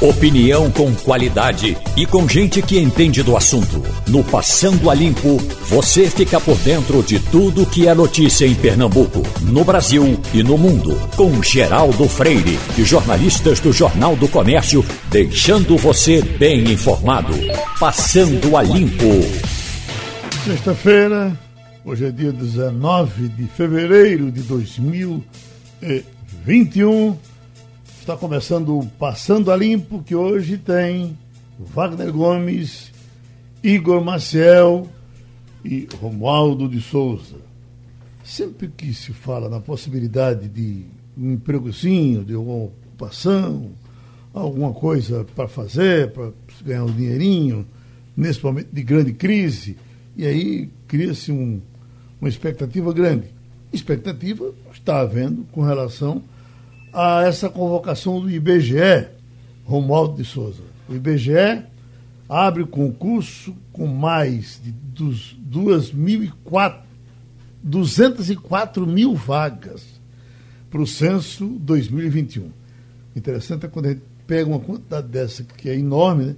Opinião com qualidade e com gente que entende do assunto. No Passando a Limpo, você fica por dentro de tudo que é notícia em Pernambuco, no Brasil e no mundo. Com Geraldo Freire e jornalistas do Jornal do Comércio, deixando você bem informado. Passando a Limpo. Sexta-feira, hoje é dia 19 de fevereiro de 2021. Está começando o Passando a Limpo, que hoje tem Wagner Gomes, Igor Maciel e Romualdo de Souza. Sempre que se fala na possibilidade de um empregozinho, de alguma ocupação, alguma coisa para fazer, para ganhar um dinheirinho, nesse momento de grande crise, e aí cria-se um, uma expectativa grande. Expectativa está havendo com relação a essa convocação do IBGE, Romualdo de Souza. O IBGE abre concurso com mais de dos 204 mil vagas para o censo 2021. Interessante é quando a gente pega uma quantidade dessa, que é enorme, né?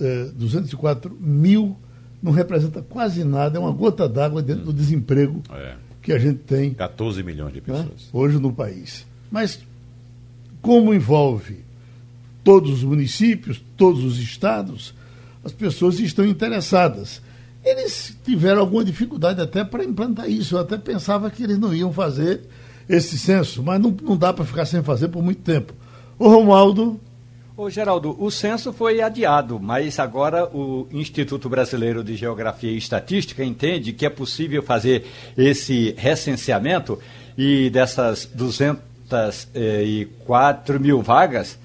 É, 204 mil não representa quase nada, é uma gota d'água dentro do desemprego é. que a gente tem. 14 milhões de pessoas. Né? Hoje no país. Mas, como envolve todos os municípios, todos os estados, as pessoas estão interessadas. Eles tiveram alguma dificuldade até para implantar isso. Eu até pensava que eles não iam fazer esse censo, mas não, não dá para ficar sem fazer por muito tempo. O Romualdo. Ô Geraldo, o censo foi adiado, mas agora o Instituto Brasileiro de Geografia e Estatística entende que é possível fazer esse recenseamento e dessas 200 204 mil vagas,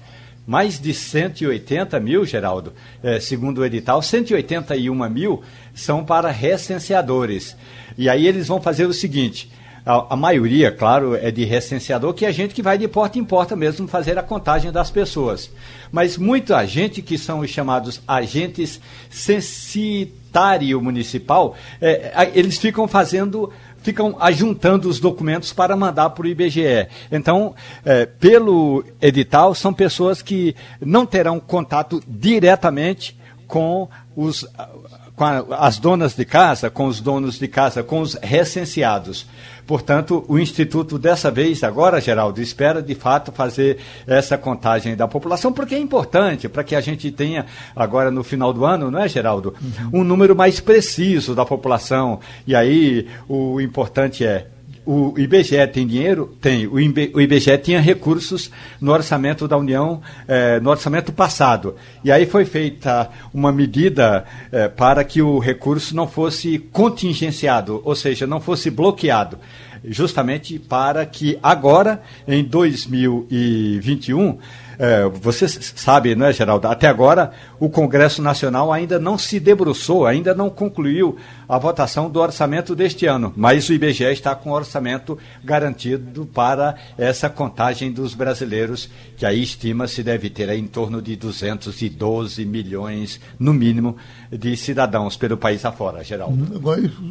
mais de 180 mil, Geraldo, eh, segundo o edital, 181 mil são para recenseadores. E aí eles vão fazer o seguinte: a, a, maioria, claro, é de recenseador, que é gente que vai de porta em porta mesmo fazer a contagem das pessoas. Mas muita gente que são os chamados agentes censitário municipal, eh, eles ficam fazendo ficam ajuntando os documentos para mandar para o IBGE. Então, é, pelo edital, são pessoas que não terão contato diretamente com os com a, as donas de casa, com os donos de casa, com os recenseados. Portanto, o Instituto, dessa vez, agora, Geraldo, espera de fato fazer essa contagem da população, porque é importante para que a gente tenha, agora no final do ano, não é, Geraldo, uhum. um número mais preciso da população. E aí, o importante é o IBGE tem dinheiro? Tem. O IBGE tinha recursos no orçamento da União, eh, no orçamento passado. E aí foi feita uma medida eh, para que o recurso não fosse contingenciado, ou seja, não fosse bloqueado. Justamente para que agora, em 2021, é, você sabe, não é, Geraldo? Até agora, o Congresso Nacional ainda não se debruçou, ainda não concluiu a votação do orçamento deste ano, mas o IBGE está com orçamento garantido para essa contagem dos brasileiros, que aí estima-se deve ter em torno de 212 milhões, no mínimo, de cidadãos pelo país afora, Geraldo.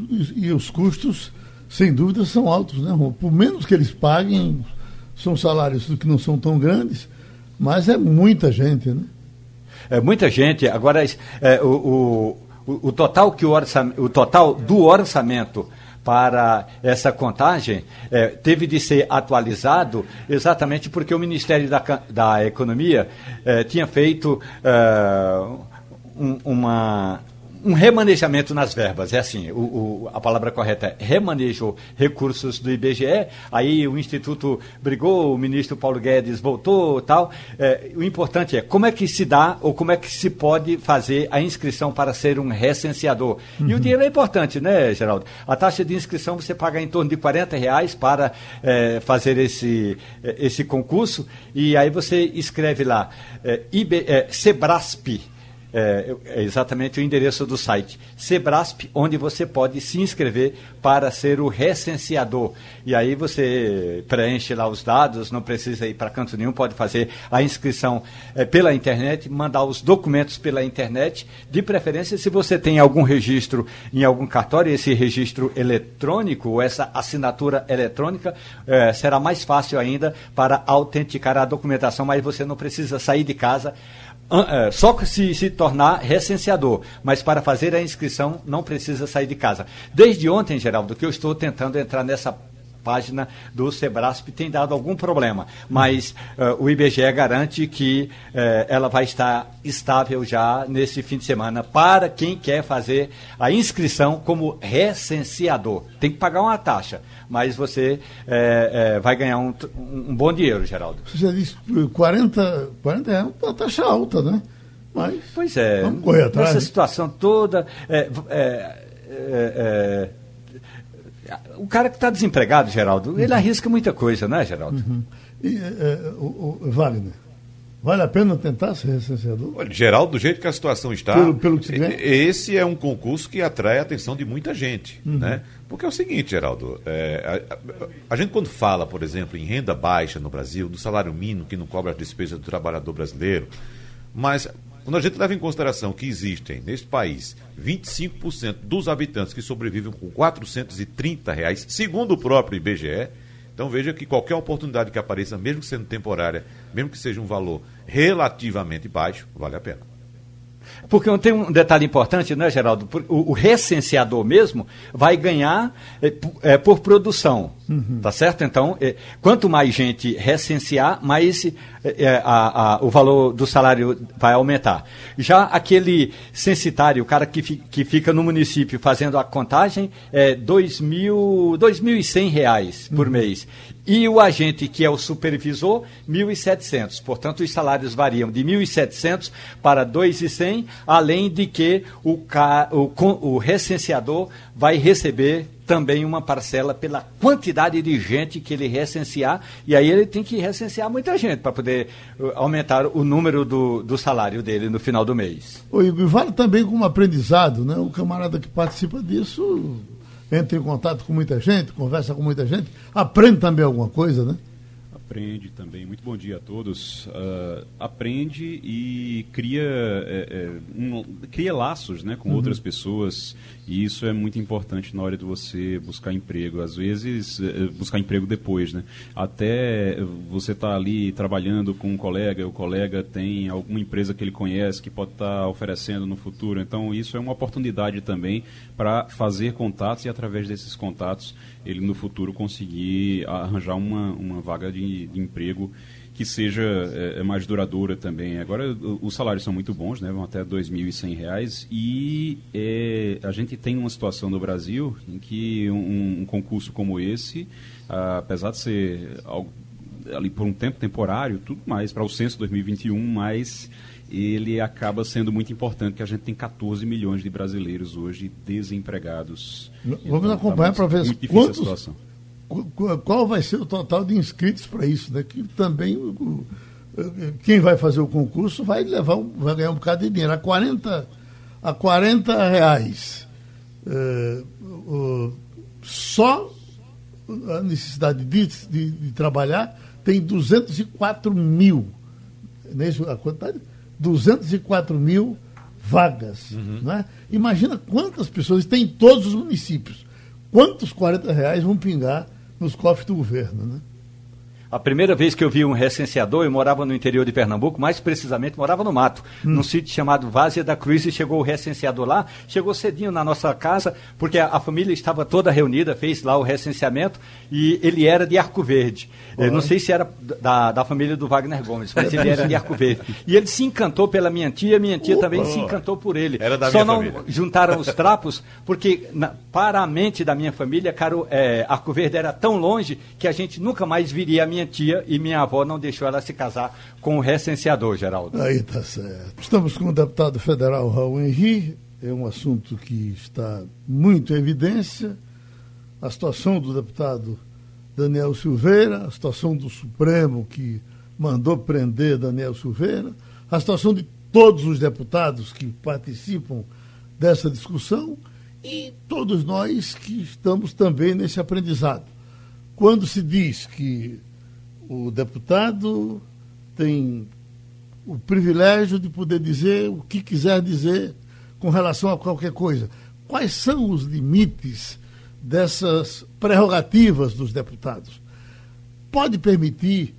E, e os custos, sem dúvida, são altos, né, Por menos que eles paguem, são salários que não são tão grandes mas é muita gente, né? É muita gente. Agora, é, o, o, o, total que o, orçamento, o total do orçamento para essa contagem é, teve de ser atualizado exatamente porque o Ministério da, da Economia é, tinha feito é, um, uma um remanejamento nas verbas, é assim, o, o, a palavra correta é remanejo recursos do IBGE, aí o Instituto brigou, o ministro Paulo Guedes voltou tal. É, o importante é como é que se dá ou como é que se pode fazer a inscrição para ser um recenseador. Uhum. E o uhum. dinheiro é importante, né, Geraldo? A taxa de inscrição você paga em torno de 40 reais para é, fazer esse, esse concurso, e aí você escreve lá, é, IB, é, Sebrasp é, é, exatamente o endereço do site, Sebrasp, onde você pode se inscrever para ser o recenseador. E aí você preenche lá os dados, não precisa ir para canto nenhum, pode fazer a inscrição é, pela internet, mandar os documentos pela internet, de preferência se você tem algum registro em algum cartório, esse registro eletrônico, essa assinatura eletrônica, é, será mais fácil ainda para autenticar a documentação, mas você não precisa sair de casa só se, se tornar recenseador, mas para fazer a inscrição não precisa sair de casa. Desde ontem, Geraldo, que eu estou tentando entrar nessa página do Sebrasp tem dado algum problema, mas uh, o IBGE garante que uh, ela vai estar estável já nesse fim de semana para quem quer fazer a inscrição como recenseador. Tem que pagar uma taxa, mas você uh, vai ganhar um, um, bom dinheiro, Geraldo. Você já disse 40, 40 é uma taxa alta, né? Mas pois é, vamos correr atrás, nessa né? situação toda. É, é, o cara que está desempregado, Geraldo, ele arrisca muita coisa, né, Geraldo? Uhum. E, é, é, o, o, Wagner, vale a pena tentar ser recenseador? Olha, Geraldo, do jeito que a situação está, pelo, pelo que esse é um concurso que atrai a atenção de muita gente, uhum. né? Porque é o seguinte, Geraldo, é, a, a, a, gente quando fala, por exemplo, em renda baixa no Brasil, do salário mínimo que não cobra as despesas do trabalhador brasileiro, mas quando a gente leva em consideração que existem neste país 25% dos habitantes que sobrevivem com 430 reais, segundo o próprio IBGE, então veja que qualquer oportunidade que apareça, mesmo sendo temporária, mesmo que seja um valor relativamente baixo, vale a pena. Porque tem um detalhe importante, né, Geraldo? O, o recenseador mesmo vai ganhar é, por produção, uhum. tá certo? Então, é, quanto mais gente recensear, mais é, é, a, a, o valor do salário vai aumentar. Já aquele censitário, o cara que, fi, que fica no município fazendo a contagem, é 2.100 reais por uhum. mês. E o agente, que é o supervisor, 1.700. Portanto, os salários variam de 1.700 para 2.100, além de que o, o, o recenseador vai receber também uma parcela pela quantidade de gente que ele recensear, e aí ele tem que recensear muita gente para poder uh, aumentar o número do, do salário dele no final do mês. O Igor, vale também como aprendizado, né? O camarada que participa disso entra em contato com muita gente, conversa com muita gente, aprende também alguma coisa, né? Aprende também. Muito bom dia a todos. Uh, aprende e cria, é, é, um, cria laços né, com uhum. outras pessoas. E isso é muito importante na hora de você buscar emprego. Às vezes, é, buscar emprego depois. Né? Até você está ali trabalhando com um colega, o colega tem alguma empresa que ele conhece que pode estar tá oferecendo no futuro. Então, isso é uma oportunidade também para fazer contatos e, através desses contatos, ele no futuro conseguir arranjar uma, uma vaga de, de emprego que seja é, é mais duradoura também. Agora, os salários são muito bons, né? vão até R$ 2.100 e é, a gente tem uma situação no Brasil em que um, um concurso como esse, ah, apesar de ser algo, ali por um tempo temporário, tudo mais, para o censo 2021, mas ele acaba sendo muito importante, que a gente tem 14 milhões de brasileiros hoje desempregados. Vamos então, tá acompanhar tá para ver quantos, qual vai ser o total de inscritos para isso, né? Que também o, quem vai fazer o concurso vai levar vai ganhar um bocado de dinheiro. A 40, a 40 reais. É, o, só a necessidade de, de, de, trabalhar tem 204 mil. Não é? A quantidade? 204 mil vagas. Uhum. Né? Imagina quantas pessoas tem em todos os municípios. Quantos 40 reais vão pingar nos cofres do governo? Né? A primeira vez que eu vi um recenseador, eu morava no interior de Pernambuco, mais precisamente morava no mato, hum. num sítio chamado Várzea da Cruz, e chegou o recenseador lá, chegou cedinho na nossa casa, porque a, a família estava toda reunida, fez lá o recenseamento, e ele era de Arco Verde. Eu não sei se era da, da família do Wagner Gomes, mas ele era de Arco Verde. E ele se encantou pela minha tia, minha tia Opa. também se encantou por ele. Era da Só minha não família. juntaram os trapos, porque na, para a mente da minha família, caro, é, Arco Verde era tão longe que a gente nunca mais viria a minha minha tia e minha avó não deixou ela se casar com o recenseador, Geraldo. Aí tá certo. Estamos com o deputado federal Raul Henri. É um assunto que está muito em evidência. A situação do deputado Daniel Silveira, a situação do Supremo que mandou prender Daniel Silveira, a situação de todos os deputados que participam dessa discussão e todos nós que estamos também nesse aprendizado. Quando se diz que o deputado tem o privilégio de poder dizer o que quiser dizer com relação a qualquer coisa, quais são os limites dessas prerrogativas dos deputados? Pode permitir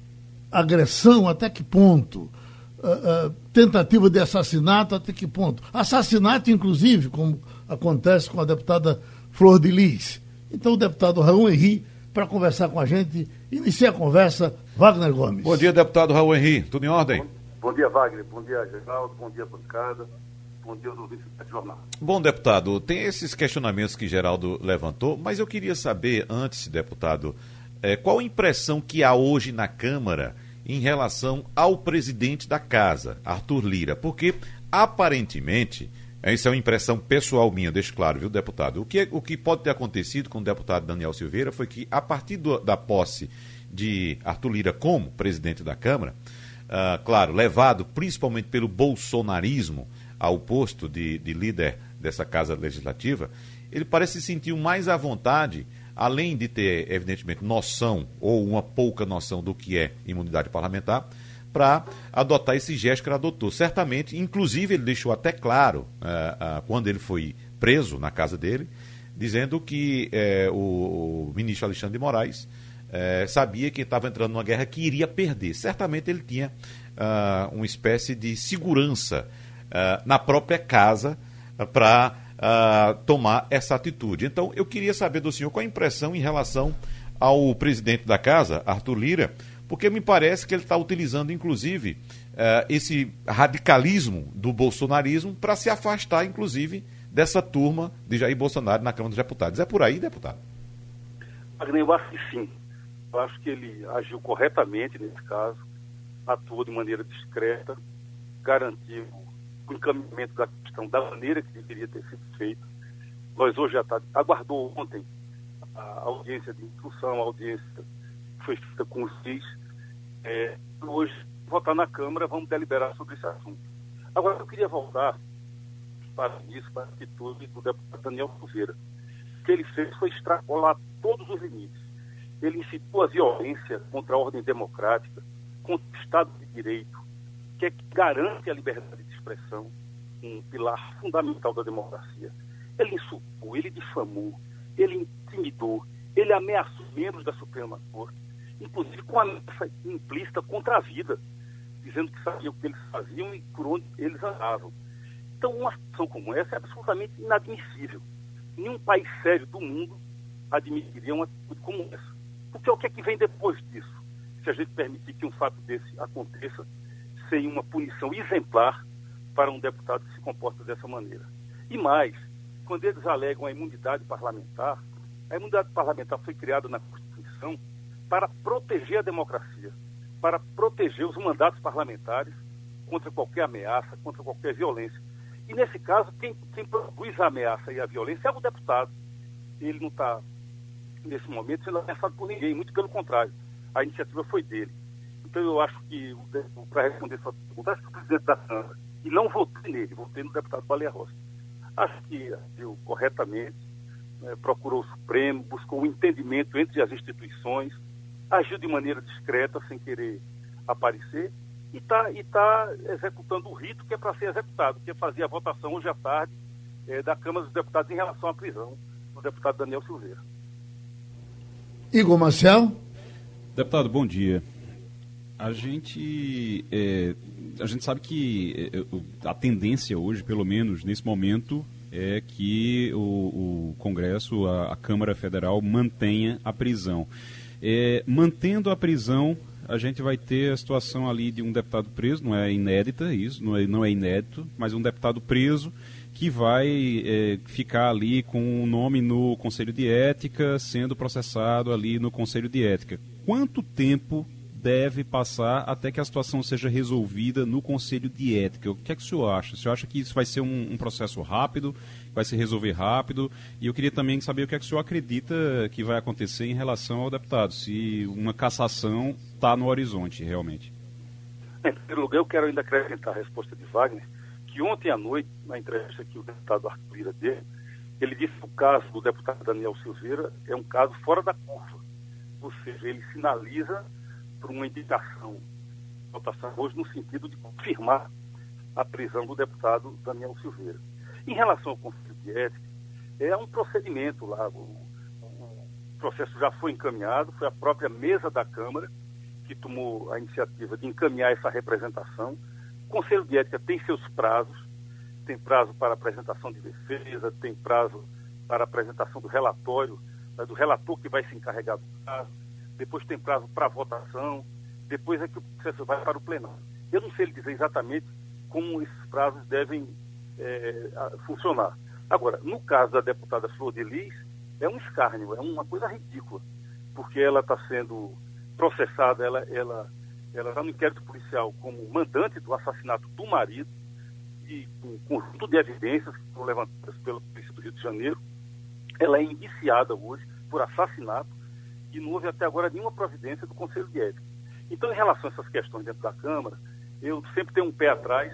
agressão até que ponto? Uh, uh, tentativa de assassinato até que ponto? Assassinato, inclusive, como acontece com a deputada Flor de Lis. Então, o deputado Raul Henri, para conversar com a gente, inicia a conversa, Wagner Gomes. Bom dia, deputado Raul Henri. Tudo em ordem? Bom, bom dia, Wagner. Bom dia, Geraldo. Bom dia, bancada. Bom dia ouvintes do jornal. Bom, deputado, tem esses questionamentos que Geraldo levantou, mas eu queria saber, antes, deputado, é, qual a impressão que há hoje na Câmara em relação ao presidente da casa, Arthur Lira? Porque, aparentemente, isso é uma impressão pessoal minha, deixo claro, viu, deputado? O que, o que pode ter acontecido com o deputado Daniel Silveira foi que, a partir do, da posse de Arthur Lira como presidente da Câmara, uh, claro, levado principalmente pelo bolsonarismo ao posto de, de líder dessa casa legislativa, ele parece se sentir mais à vontade, além de ter, evidentemente, noção ou uma pouca noção do que é imunidade parlamentar, para adotar esse gesto que ele adotou. Certamente, inclusive, ele deixou até claro, uh, uh, quando ele foi preso na casa dele, dizendo que uh, o, o, ministro Alexandre de Moraes eh, sabia que estava entrando numa guerra que iria perder. Certamente ele tinha uma espécie de segurança na própria casa para tomar essa atitude. Então, eu queria saber do senhor qual a impressão em relação ao presidente da casa, Arthur Lira, porque me parece que ele está utilizando, inclusive, uh, esse radicalismo do bolsonarismo para se afastar, inclusive, dessa turma de Jair Bolsonaro na Câmara dos Deputados. É por aí, deputado? Wagner, eu acho que sim. Eu acho que ele agiu corretamente nesse caso, atuou de maneira discreta, garantiu o encaminhamento da questão da maneira que deveria ter sido feito. Nós hoje já tá, aguardou ontem a audiência de instrução, a audiência foi feita com os CIS, é, hoje, votar na Câmara, vamos deliberar sobre esse assunto. Agora, eu queria voltar para isso, para a atitude do deputado Daniel Silveira. O que ele fez foi extrapolar todos os limites. Ele incitou a violência contra a ordem democrática, contra o Estado de Direito, que, é que garante a liberdade de expressão, um pilar fundamental da democracia. Ele insultou, ele difamou, ele intimidou, ele ameaçou membros da Suprema Corte inclusive com ameaça implícita contra a vida, dizendo que sabiam o que eles faziam e por onde eles andavam. Então, uma situação como essa é absolutamente inadmissível. Nenhum país sério do mundo admitiria uma atitude como essa. Porque o que é que vem depois disso? Se a gente permitir que um fato desse aconteça sem uma punição exemplar para um deputado que se comporta dessa maneira. E mais, quando eles alegam a imunidade parlamentar, a imunidade parlamentar foi criada na Constituição para proteger a democracia, para proteger os mandatos parlamentares contra qualquer ameaça, contra qualquer violência. E nesse caso, quem, quem produz a ameaça e a violência é o deputado. Ele não está, nesse momento, sendo ameaçado por ninguém, muito pelo contrário. A iniciativa foi dele. Então eu acho que, para responder sua pergunta, acho que o presidente da Câmara, e não votei nele, votei no deputado Baleia Rossi, acho que agiu corretamente, né, procurou o Supremo, buscou o um entendimento entre as instituições, agiu de maneira discreta, sem querer aparecer, e está e tá executando o rito que é para ser executado, que é fazer a votação hoje à tarde é, da Câmara dos Deputados em relação à prisão do deputado Daniel Silveira. Igor Marcel. Deputado, bom dia. A gente, é, a gente sabe que é, a tendência hoje, pelo menos nesse momento, é que o, o Congresso, a, a Câmara Federal, mantenha a prisão. É, mantendo a prisão, a gente vai ter a situação ali de um deputado preso, não é inédita isso, não é, não é inédito, mas um deputado preso que vai é, ficar ali com o um nome no Conselho de Ética, sendo processado ali no Conselho de Ética. Quanto tempo deve passar até que a situação seja resolvida no Conselho de Ética? O que é que o senhor acha? O senhor acha que isso vai ser um, um processo rápido? vai se resolver rápido. E eu queria também saber o que é que o senhor acredita que vai acontecer em relação ao deputado, se uma cassação está no horizonte realmente. Em primeiro lugar, eu quero ainda acrescentar a resposta de Wagner, que ontem à noite, na entrevista que o deputado Arthur Lira deu, ele disse que o caso do deputado Daniel Silveira é um caso fora da curva. Ou seja, ele sinaliza por uma indicação votação hoje no sentido de confirmar a prisão do deputado Daniel Silveira. Em relação ao Conselho de Ética, é um procedimento lá. O, o processo já foi encaminhado, foi a própria mesa da Câmara que tomou a iniciativa de encaminhar essa representação. O Conselho de Ética tem seus prazos, tem prazo para apresentação de defesa, tem prazo para apresentação do relatório, do relator que vai se encarregar do caso, depois tem prazo para votação, depois é que o processo vai para o plenário. Eu não sei lhe dizer exatamente como esses prazos devem é, funcionar. Agora, no caso da deputada Flor de Lis, é um escárnio, é uma coisa ridícula, porque ela está sendo processada, ela ela ela está no inquérito policial como mandante do assassinato do marido e com um conjunto de evidências que foram levantadas pela polícia do Rio de Janeiro. Ela é indiciada hoje por assassinato e não houve até agora nenhuma providência do Conselho de Ética. Então, em relação a essas questões dentro da Câmara, eu sempre tenho um pé atrás,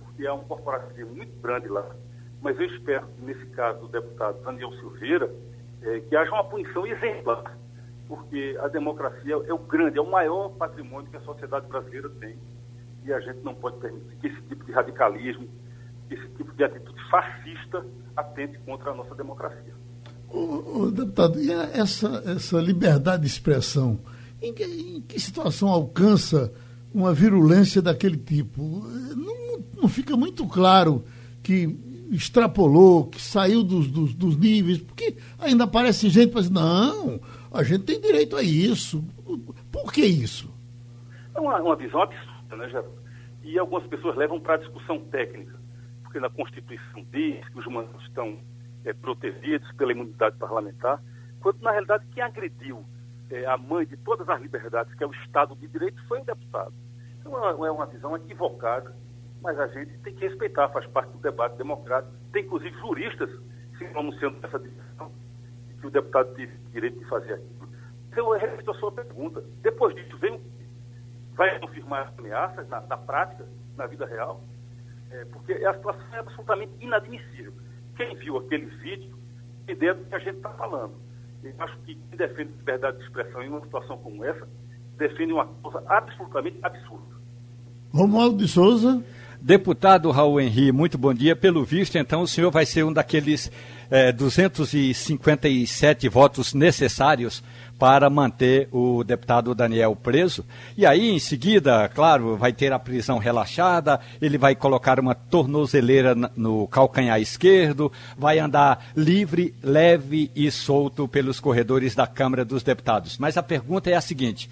porque há um corporativismo muito grande lá. Mas eu espero nesse caso do deputado Daniel Silveira, é, que haja uma punição exemplar porque a democracia é o grande, é o maior patrimônio que a sociedade brasileira tem. E a gente não pode permitir que esse tipo de radicalismo, esse tipo de atitude fascista atente contra a nossa democracia. O, o deputado, e essa, essa liberdade de expressão, em que, em que situação alcança uma virulência daquele tipo? Não, não fica muito claro que extrapolou, que saiu dos, dos, dos níveis, porque ainda aparece gente para dizer, não, a gente tem direito a isso. Por que isso? É uma, uma visão absurda, né, Geraldo? E algumas pessoas levam para a discussão técnica, porque na Constituição diz que os mandatos estão é, protegidos pela imunidade parlamentar, quando na realidade quem agrediu é, a mãe de todas as liberdades, que é o Estado de Direito, foi o deputado. Então é uma visão equivocada, mas a gente tem que respeitar, faz parte do debate democrático. Tem inclusive juristas se pronunciando nessa direção que o deputado teve direito de fazer aquilo. Então, eu respeito a sua pergunta. Depois disso, vem, vai confirmar as ameaças na, na prática, na vida real? É, porque a situação é absolutamente inadmissível. Quem viu aquele vídeo ideia do que a gente está falando. Eu acho que quem defende liberdade de expressão em uma situação como essa defende uma coisa absolutamente absurda. Romualdo de Souza. Deputado Raul Henri, muito bom dia. Pelo visto, então, o senhor vai ser um daqueles é, 257 votos necessários para manter o deputado Daniel preso. E aí, em seguida, claro, vai ter a prisão relaxada, ele vai colocar uma tornozeleira no calcanhar esquerdo, vai andar livre, leve e solto pelos corredores da Câmara dos Deputados. Mas a pergunta é a seguinte: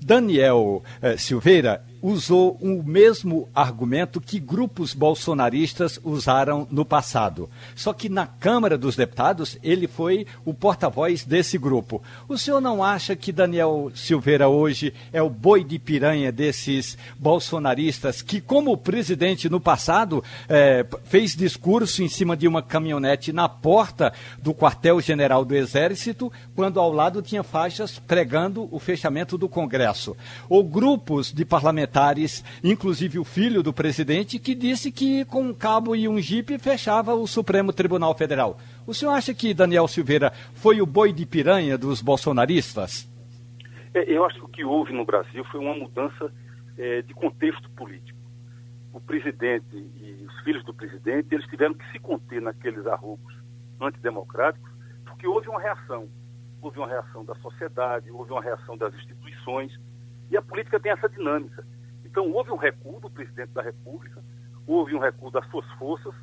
Daniel eh, Silveira usou o mesmo argumento que grupos bolsonaristas usaram no passado. Só que na Câmara dos Deputados ele foi o porta-voz desse grupo. O senhor não acha que Daniel Silveira hoje é o boi de piranha desses bolsonaristas que, como presidente no passado, eh, fez discurso em cima de uma caminhonete na porta do quartel-general do Exército, quando ao lado tinha faixas pregando o fechamento do Congresso? Ou grupos de parlamentares inclusive o filho do presidente, que disse que com um cabo e um jipe fechava o Supremo Tribunal Federal. O senhor acha que Daniel Silveira foi o boi de piranha dos bolsonaristas? É, eu acho que o que houve no Brasil foi uma mudança é, de contexto político. O presidente e os filhos do presidente, eles tiveram que se conter naqueles arrobos antidemocráticos, porque houve uma reação. Houve uma reação da sociedade, houve uma reação das instituições, e a política tem essa dinâmica. Então, houve um recuo do presidente da República, houve um recuo das suas forças,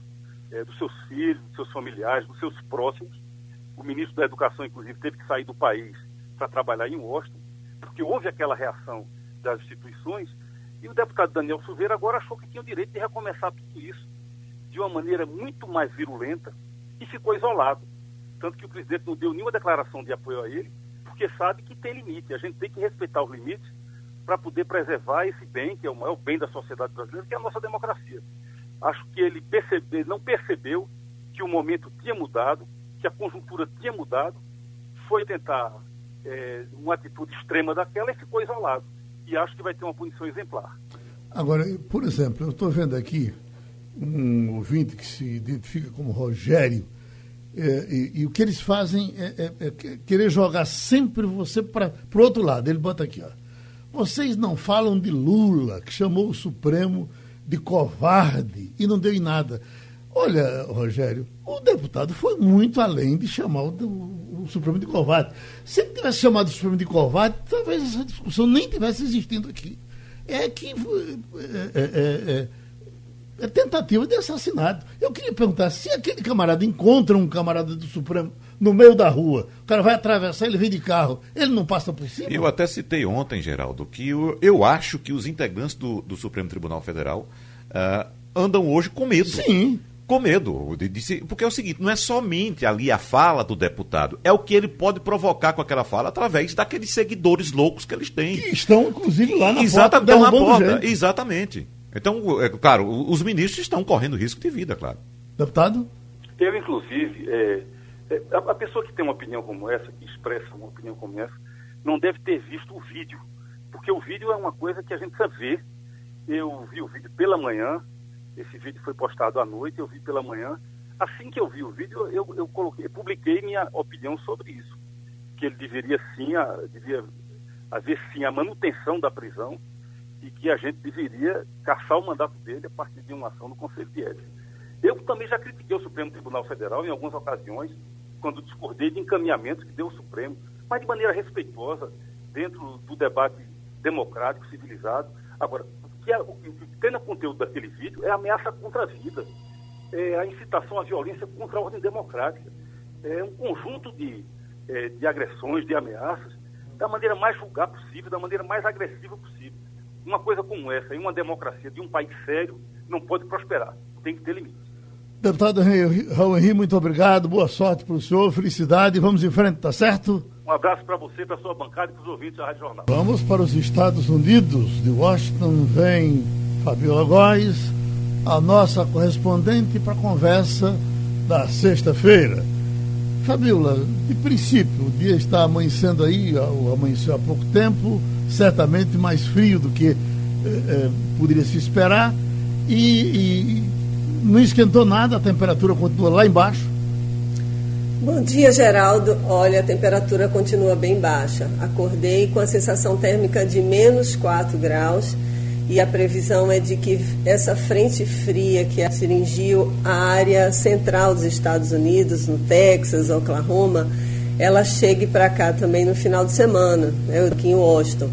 é, dos seus filhos, dos seus familiares, dos seus próximos. O ministro da Educação, inclusive, teve que sair do país para trabalhar em Washington, porque houve aquela reação das instituições. E o deputado Daniel Silveira agora achou que tinha o direito de recomeçar tudo isso de uma maneira muito mais virulenta e ficou isolado. Tanto que o presidente não deu nenhuma declaração de apoio a ele, porque sabe que tem limite. A gente tem que respeitar os limites para poder preservar esse bem, que é o maior bem da sociedade brasileira, que é a nossa democracia. Acho que ele percebe, não percebeu que o momento tinha mudado, que a conjuntura tinha mudado, foi tentar é, uma atitude extrema daquela e ficou isolado. E acho que vai ter uma punição exemplar. Agora, por exemplo, eu estou vendo aqui um ouvinte que se identifica como Rogério, é, e, e, o que eles fazem é, é, é querer jogar sempre você para o outro lado. Ele bota aqui, ó. Vocês não falam de Lula, que chamou o Supremo de covarde e não deu em nada. Olha, Rogério, o deputado foi muito além de chamar o, o, o Supremo de covarde. Se ele tivesse chamado o Supremo de covarde, talvez essa discussão nem tivesse existindo aqui. É que é, é, é, é tentativa de assassinato. Eu queria perguntar, se aquele camarada encontra um camarada do Supremo no meio da rua, o cara vai atravessar, ele vem de carro, ele não passa por cima? Eu até citei ontem, Geraldo, que eu, eu acho que os integrantes do, do Supremo Tribunal Federal uh, andam hoje com medo. Sim com medo. De, de, porque é o seguinte, não é somente ali a fala do deputado, é o que ele pode provocar com aquela fala através daqueles seguidores loucos que eles têm. Que estão, inclusive, lá na Exatamente, porta. Na porta exatamente. Então, é, claro, os ministros estão correndo risco de vida, claro. Deputado? Eu, inclusive, é, a, a, pessoa que tem uma opinião como essa, que expressa uma opinião como essa, não deve ter visto o vídeo. Porque o vídeo é uma coisa que a gente precisa ver. Eu vi o vídeo pela manhã, esse vídeo foi postado à noite, eu vi pela manhã. Assim que eu vi o vídeo, eu, eu coloquei, publiquei minha opinião sobre isso. Que ele deveria sim, a, devia haver sim a manutenção da prisão e que a gente deveria caçar o mandato dele a partir de uma ação no Conselho de Ética. Eu também já critiquei o Supremo Tribunal Federal em algumas ocasiões, quando discordei de encaminhamentos que deu o Supremo, mas de maneira respeitosa, dentro do debate democrático, civilizado. Agora, o que, é, o que tem no conteúdo daquele vídeo é a ameaça contra a vida, é a incitação à violência contra a ordem democrática, é um conjunto de, é, de agressões, de ameaças, da maneira mais vulgar possível, da maneira mais agressiva possível. Uma coisa como essa, em uma democracia de um país sério, não pode prosperar. Tem que ter limites. Deputado Raul Henrique, muito obrigado. Boa sorte para o senhor, felicidade. Vamos em frente, tá certo? Um abraço para você, para a sua bancada e para os ouvintes da Rádio Jornal. Vamos para os Estados Unidos. De Washington vem Fabiola Góes, a nossa correspondente para a conversa da sexta-feira. Fabiola, de princípio, o dia está amanhecendo aí, amanheceu há pouco tempo certamente mais frio do que eh, poderia se esperar, e, e não esquentou nada, a temperatura continua lá embaixo. Bom dia, Geraldo. Olha, a temperatura continua bem baixa. Acordei com a sensação térmica de menos 4 graus e a previsão é de que essa frente fria que atingiu a área central dos Estados Unidos, no Texas, Oklahoma, ela chegue para cá também no final de semana, né, aqui em Washington.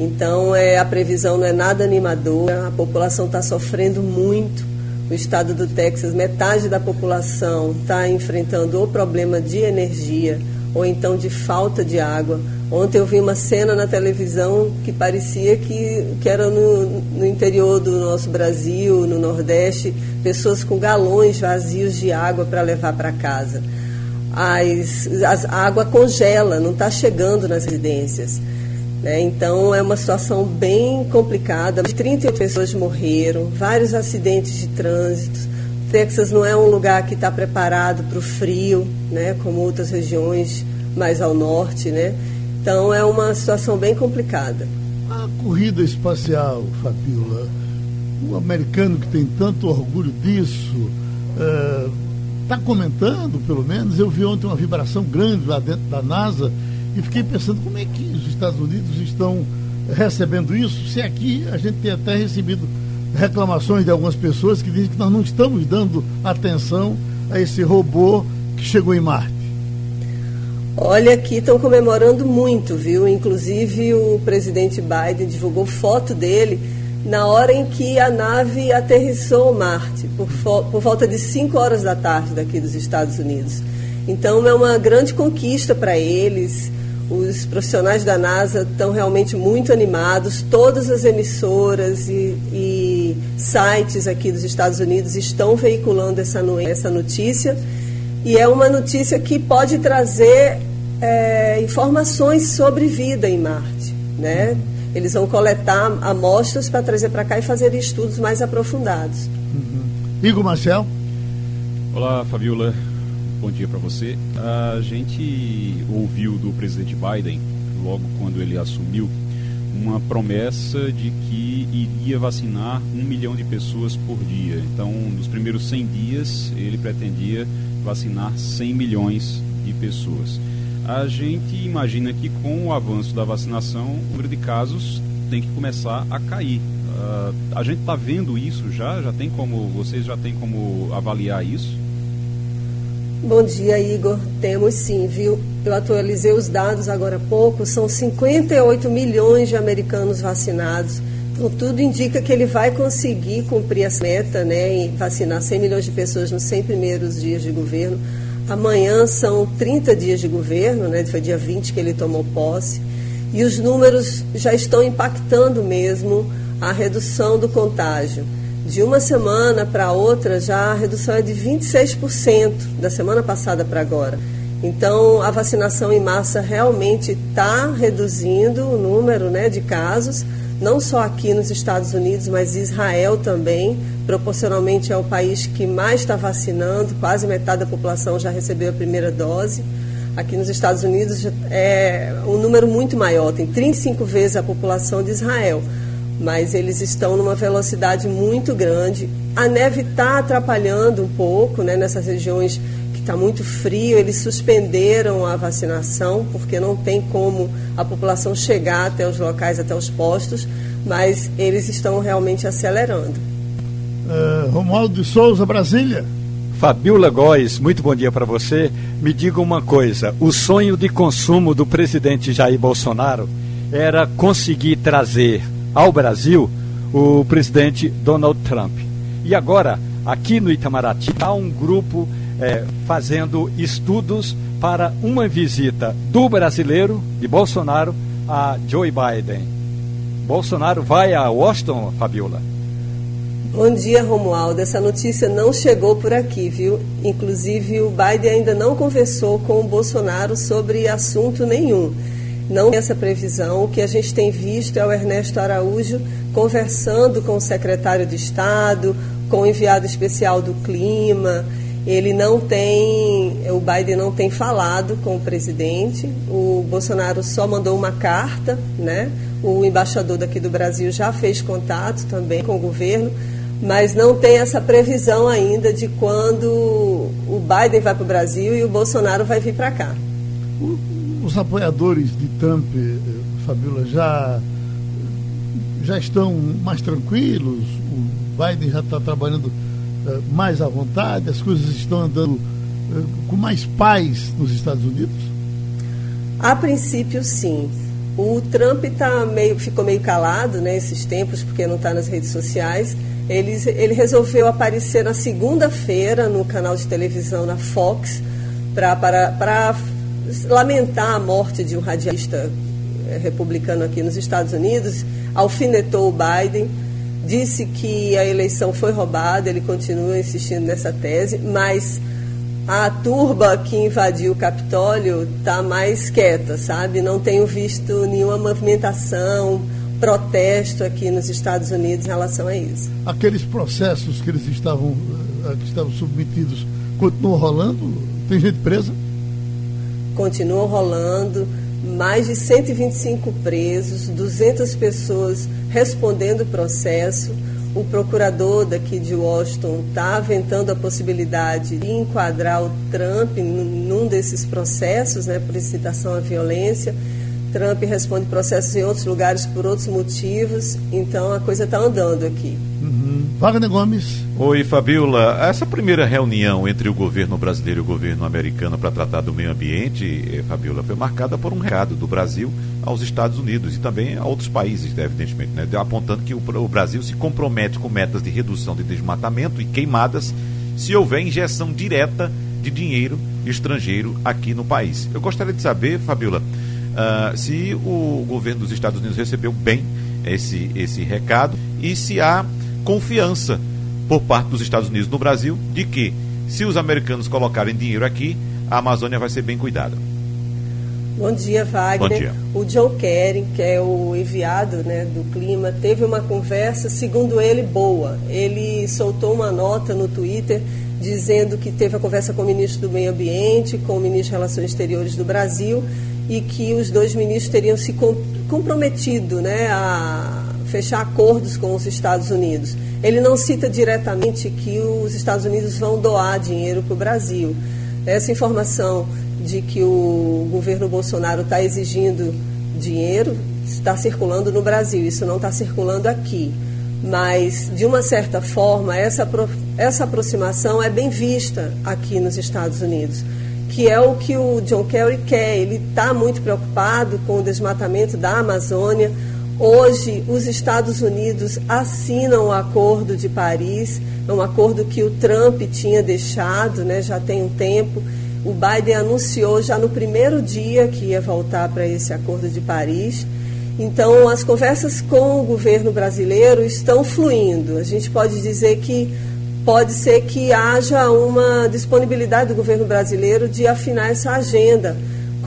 Então, é, a previsão não é nada animadora, a população está sofrendo muito. O estado do Texas, metade da população está enfrentando o problema de energia ou então de falta de água. Ontem eu vi uma cena na televisão que parecia que, que era no, no interior do nosso Brasil, no Nordeste, pessoas com galões vazios de água para levar para casa. As, as, a água congela, não está chegando nas residências. Né? Então é uma situação bem complicada. 30 pessoas morreram, vários acidentes de trânsito. Texas não é um lugar que está preparado para o frio, né? como outras regiões mais ao norte. Né? Então é uma situação bem complicada. A corrida espacial, Fabiola, o americano que tem tanto orgulho disso, está é, comentando, pelo menos. Eu vi ontem uma vibração grande lá dentro da NASA e fiquei pensando como é que os Estados Unidos estão recebendo isso, se aqui a gente tem até recebido reclamações de algumas pessoas que dizem que nós não estamos dando atenção a esse robô que chegou em Marte. Olha, aqui estão comemorando muito, viu? Inclusive o presidente Biden divulgou foto dele na hora em que a nave aterrissou Marte, por, por volta de 5 horas da tarde daqui dos Estados Unidos. Então é uma grande conquista para eles. Os profissionais da NASA estão realmente muito animados. Todas as emissoras e, e sites aqui dos Estados Unidos estão veiculando essa, essa notícia. E é uma notícia que pode trazer é, informações sobre vida em Marte. Né? Eles vão coletar amostras para trazer para cá e fazer estudos mais aprofundados. Uhum. Igor Marcel. Olá, Fabiola. Bom dia para você. A gente ouviu do presidente Biden, logo quando ele assumiu, uma promessa de que iria vacinar um milhão de pessoas por dia. Então, nos primeiros 100 dias, ele pretendia vacinar 100 milhões de pessoas. A gente imagina que com o avanço da vacinação, o número de casos tem que começar a cair. Uh, a gente está vendo isso já? Já tem como vocês já têm como avaliar isso? Bom dia, Igor. Temos sim, viu? Eu atualizei os dados agora há pouco. São 58 milhões de americanos vacinados. Então, tudo indica que ele vai conseguir cumprir essa meta, né, e vacinar 100 milhões de pessoas nos 100 primeiros dias de governo. Amanhã são 30 dias de governo, né, foi dia 20 que ele tomou posse. E os números já estão impactando mesmo a redução do contágio. De uma semana para outra, já a redução é de 26%, da semana passada para agora. Então, a vacinação em massa realmente está reduzindo o número né, de casos, não só aqui nos Estados Unidos, mas Israel também, proporcionalmente é o país que mais está vacinando, quase metade da população já recebeu a primeira dose. Aqui nos Estados Unidos é um número muito maior, tem 35 vezes a população de Israel mas eles estão numa velocidade muito grande. A neve está atrapalhando um pouco né, nessas regiões que está muito frio. Eles suspenderam a vacinação porque não tem como a população chegar até os locais, até os postos, mas eles estão realmente acelerando. Uh, Romualdo de Souza, Brasília. Fabiola Góes, muito bom dia para você. Me diga uma coisa: o sonho de consumo do presidente Jair Bolsonaro era conseguir trazer ao Brasil o presidente Donald Trump. E agora, aqui no Itamaraty, há um grupo é, fazendo estudos para uma visita do brasileiro, de Bolsonaro, a Joe Biden. Bolsonaro vai a Washington, Fabiola? Bom dia, Romualdo. Essa notícia não chegou por aqui, viu? Inclusive, o Biden ainda não conversou com o Bolsonaro sobre assunto nenhum não tem essa previsão. O que a gente tem visto é o Ernesto Araújo conversando com o secretário de Estado, com o enviado especial do clima. Ele não tem, o Biden não tem falado com o presidente. O Bolsonaro só mandou uma carta, né? O embaixador daqui do Brasil já fez contato também com o governo, mas não tem essa previsão ainda de quando o Biden vai para o Brasil e o Bolsonaro vai vir para cá os apoiadores de Trump, eh, Fabiola, já, já estão mais tranquilos? O Biden já está trabalhando uh, mais à vontade? As coisas estão andando uh, com mais paz nos Estados Unidos? A princípio, sim. O Trump tá meio, ficou meio calado né, tempos, porque não está nas redes sociais. Ele, ele resolveu aparecer na segunda-feira no canal de televisão na Fox para lamentar a morte de um radialista eh, republicano aqui nos Estados Unidos, alfinetou o Biden, disse que a eleição foi roubada, ele continua insistindo nessa tese, mas a turba que invadiu o Capitólio está mais quieta, sabe? Não tenho visto nenhuma movimentação, protesto aqui nos Estados Unidos em relação a isso. Aqueles processos que eles estavam, eh, que estavam submetidos continuam rolando? Tem gente presa? Continuam rolando, mais de 125 presos, 200 pessoas respondendo o processo. O procurador daqui de Washington está aventando a possibilidade de enquadrar o Trump num desses processos, né, por incitação à violência. Trump responde processos em outros lugares por outros motivos, então a coisa está andando aqui. Wagner Gomes. Oi, Fabiola. Essa primeira reunião entre o governo brasileiro e o governo americano para tratar do meio ambiente, eh, Fabiola, foi marcada por um recado do Brasil aos Estados Unidos e também a outros países, evidentemente, né? apontando que o, o Brasil se compromete com metas de redução de desmatamento e queimadas se houver injeção direta de dinheiro estrangeiro aqui no país. Eu gostaria de saber, Fabiola, uh, se o governo dos Estados Unidos recebeu bem esse, esse recado e se há confiança por parte dos Estados Unidos no Brasil de que, se os americanos colocarem dinheiro aqui, a Amazônia vai ser bem cuidada. Bom dia, Wagner. Bom dia. O John Kerry, que é o enviado né, do clima, teve uma conversa, segundo ele, boa. Ele soltou uma nota no Twitter dizendo que teve a conversa com o ministro do Meio Ambiente, com o ministro de Relações Exteriores do Brasil e que os dois ministros teriam se comprometido né, a fechar acordos com os Estados Unidos. Ele não cita diretamente que os Estados Unidos vão doar dinheiro para o Brasil. Essa informação de que o governo Bolsonaro está exigindo dinheiro está circulando no Brasil, isso não está circulando aqui. Mas, de uma certa forma, essa, essa aproximação é bem vista aqui nos Estados Unidos, que é o que o John Kerry quer. Ele está muito preocupado com o desmatamento da Amazônia. Hoje, os Estados Unidos assinam o Acordo de Paris, é um acordo que o Trump tinha deixado, né, já tem um tempo. O Biden anunciou já no primeiro dia que ia voltar para esse Acordo de Paris. Então, as conversas com o governo brasileiro estão fluindo. A gente pode dizer que pode ser que haja uma disponibilidade do governo brasileiro de afinar essa agenda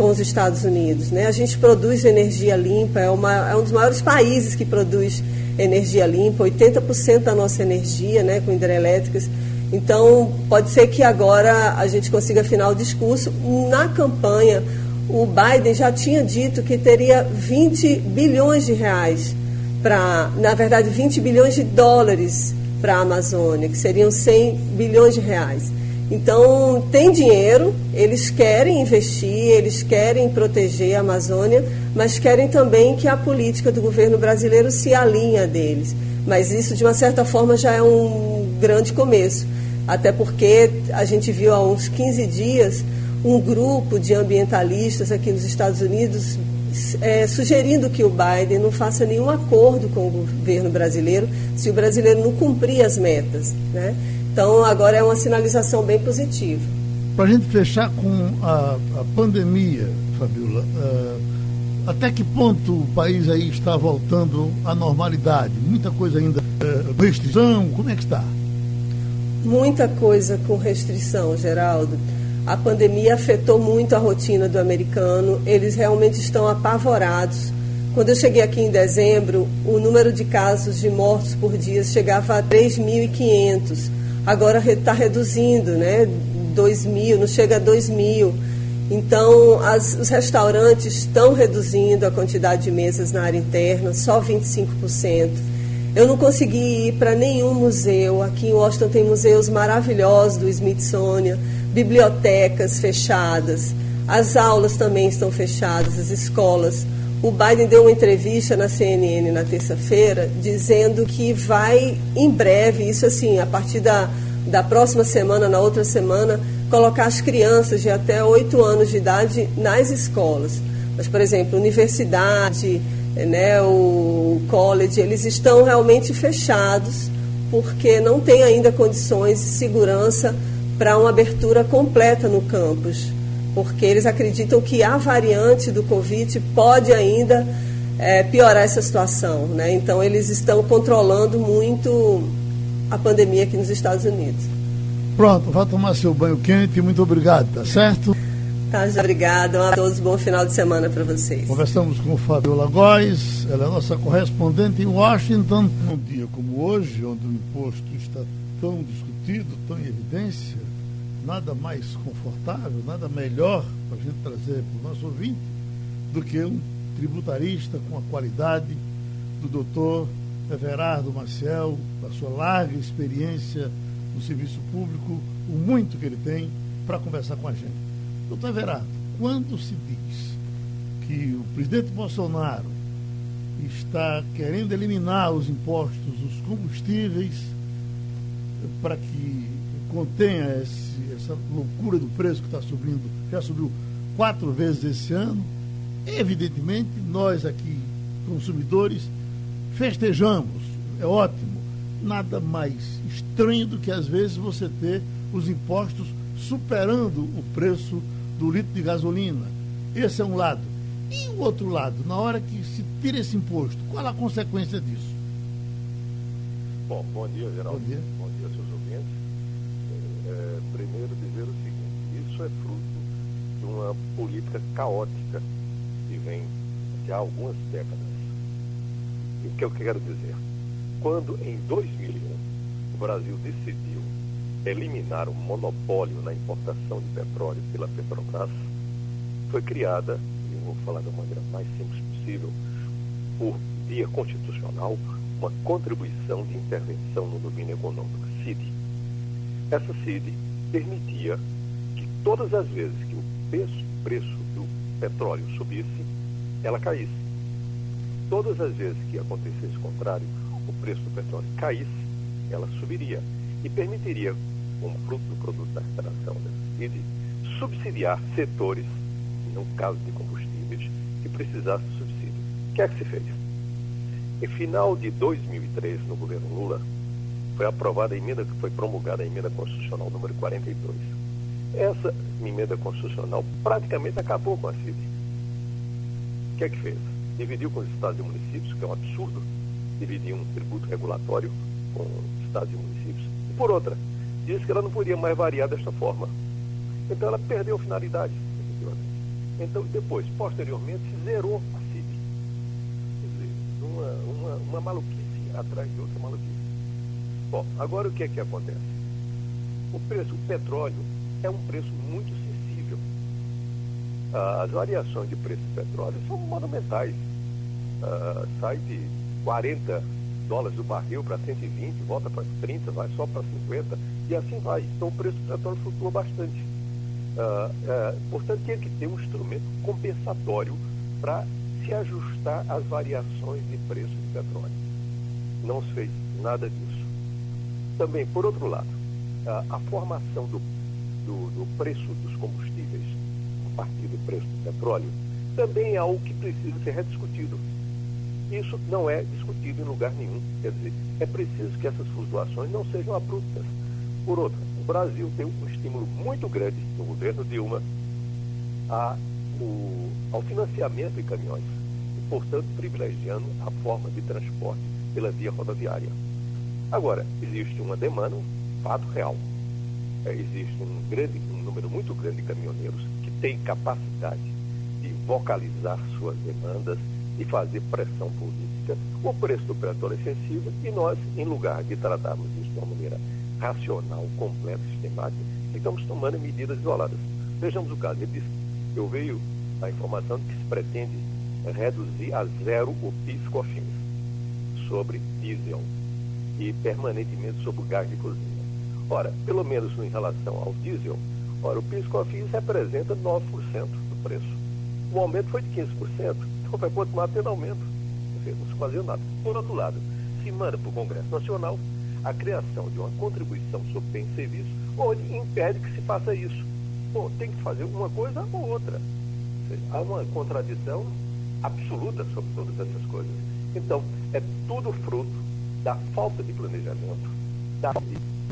com os Estados Unidos. Né? A gente produz energia limpa, é, uma, é um dos maiores países que produz energia limpa, 80% da nossa energia né, com hidrelétricas. Então, pode ser que agora a gente consiga afinar o discurso. Na campanha, o Biden já tinha dito que teria 20 bilhões de reais para, na verdade, 20 bilhões de dólares para a Amazônia, que seriam 100 bilhões de reais. Então, tem dinheiro, eles querem investir, eles querem proteger a Amazônia, mas querem também que a política do governo brasileiro se alinhe a deles. Mas isso, de uma certa forma, já é um grande começo. Até porque a gente viu há uns 15 dias um grupo de ambientalistas aqui nos Estados Unidos é, sugerindo que o Biden não faça nenhum acordo com o governo brasileiro se o brasileiro não cumprir as metas. Né? Então, agora é uma sinalização bem positiva. Para a gente fechar com a, a pandemia, Fabiola, uh, até que ponto o país aí está voltando à normalidade? Muita coisa ainda, uh, restrição, como é que está? Muita coisa com restrição, Geraldo. A pandemia afetou muito a rotina do americano, eles realmente estão apavorados. Quando eu cheguei aqui em dezembro, o número de casos de mortos por dia chegava a 3.500. Agora está reduzindo, né? 2.000, não chega a 2.000. Então, as, os restaurantes estão reduzindo a quantidade de mesas na área interna, só 25%. Eu não consegui ir para nenhum museu. Aqui em Washington tem museus maravilhosos do Smithsonian bibliotecas fechadas, as aulas também estão fechadas, as escolas. O Biden deu uma entrevista na CNN na terça-feira dizendo que vai em breve, isso assim, a partir da, da próxima semana, na outra semana, colocar as crianças de até 8 anos de idade nas escolas. Mas, por exemplo, universidade, né, o college, eles estão realmente fechados porque não tem ainda condições de segurança para uma abertura completa no campus, porque eles acreditam que a variante do Covid pode ainda é, piorar essa situação. Né? Então, eles estão controlando muito a pandemia aqui nos Estados Unidos. Pronto, vá tomar seu banho quente. Muito obrigado, tá certo? Tá, obrigada. A todos, bom final de semana para vocês. Conversamos com Fabiola Góes, ela é nossa correspondente em Washington. Um dia como hoje, onde o imposto está tão discutido, tão em evidência, nada mais confortável, nada melhor para a gente trazer para o nosso ouvinte do que um tributarista com a qualidade do doutor Everardo Maciel, da sua larga experiência no serviço público, o muito que ele tem para conversar com a gente. Doutor Everardo, quando se diz que o presidente Bolsonaro está querendo eliminar os impostos dos combustíveis para que contenha esse, essa loucura do preço que está subindo, já subiu quatro vezes esse ano, evidentemente nós aqui, consumidores, festejamos, é ótimo. Nada mais estranho do que às vezes você ter os impostos superando o preço do litro de gasolina. Esse é um lado. E o outro lado, na hora que se tira esse imposto, qual a consequência disso? Bom, bom dia, Geraldo. Bom dia. Bom dia, seus ouvintes é, primeiro dizer o seguinte, isso é fruto de uma política caótica que vem de há algumas décadas. E o que eu quero dizer? Quando em 2001 o Brasil decidiu eliminar o monopólio na importação de petróleo pela Petrobras, foi criada, e eu vou falar da maneira mais simples possível, por via constitucional, uma contribuição de intervenção no domínio econômico, CID. Essa CID permitia todas as vezes que o preço, preço do petróleo subisse, ela caísse. Todas as vezes que acontecesse o contrário, o preço do petróleo caísse, ela subiria e permitiria, como fruto do produto da extração dessa subsidiar setores, no caso de combustíveis, que precisassem de subsídio. O que é que se fez? Em final de 2003, no governo Lula, foi aprovada a emenda que foi promulgada a emenda constitucional número 42. Essa emenda constitucional praticamente acabou com a CID. O que é que fez? Dividiu com os estados e municípios, que é um absurdo, dividir um tributo regulatório com estados e municípios. E por outra, disse que ela não podia mais variar desta forma. Então ela perdeu finalidade, efetivamente. Então depois, posteriormente, se zerou a CID. Quer dizer, uma, uma, uma maluquice atrás de outra maluquice. Bom, agora o que é que acontece? O preço, o petróleo é um preço muito sensível. As variações de preço do petróleo são monumentais. Uh, sai de 40 dólares o barril para 120, volta para 30, vai só para 50 e assim vai. Então o preço do petróleo flutua bastante. Uh, uh, portanto, tinha que ter um instrumento compensatório para se ajustar às variações de preço do petróleo. Não se fez nada disso. Também, por outro lado, a, a formação do, do, do, preço dos combustíveis a partir do preço do petróleo também é algo que precisa ser rediscutido. Isso não é discutido em lugar nenhum. Quer dizer, é preciso que essas flutuações não sejam abruptas. Por outra, o Brasil tem um estímulo muito grande no governo Dilma a, o, ao financiamento em caminhões, e, portanto, privilegiando a forma de transporte pela via rodoviária. Agora, existe uma demanda, um fato real. Existe um, grande, um número muito grande de caminhoneiros que têm capacidade de vocalizar suas demandas e fazer pressão política. O preço do petróleo é sensível e nós, em lugar de tratarmos isso de uma maneira racional, completa, sistemática, estamos tomando medidas isoladas. Vejamos o caso. Ele disse, eu veio a informação de que se pretende reduzir a zero o PIS-COFINS sobre diesel e permanentemente sobre o gás de cozinha. Ora, pelo menos em relação ao diesel, ora, o PIS-COFINS representa 9% do preço. O aumento foi de 15%, então vai continuar tendo aumento. Não se fazia nada. Por outro lado, se manda para o Congresso Nacional a criação de uma contribuição sobre bem e serviço, onde impede que se faça isso. Bom, tem que fazer uma coisa ou outra. Seja, há uma contradição absoluta sobre todas essas coisas. Então, é tudo fruto da falta de planejamento, da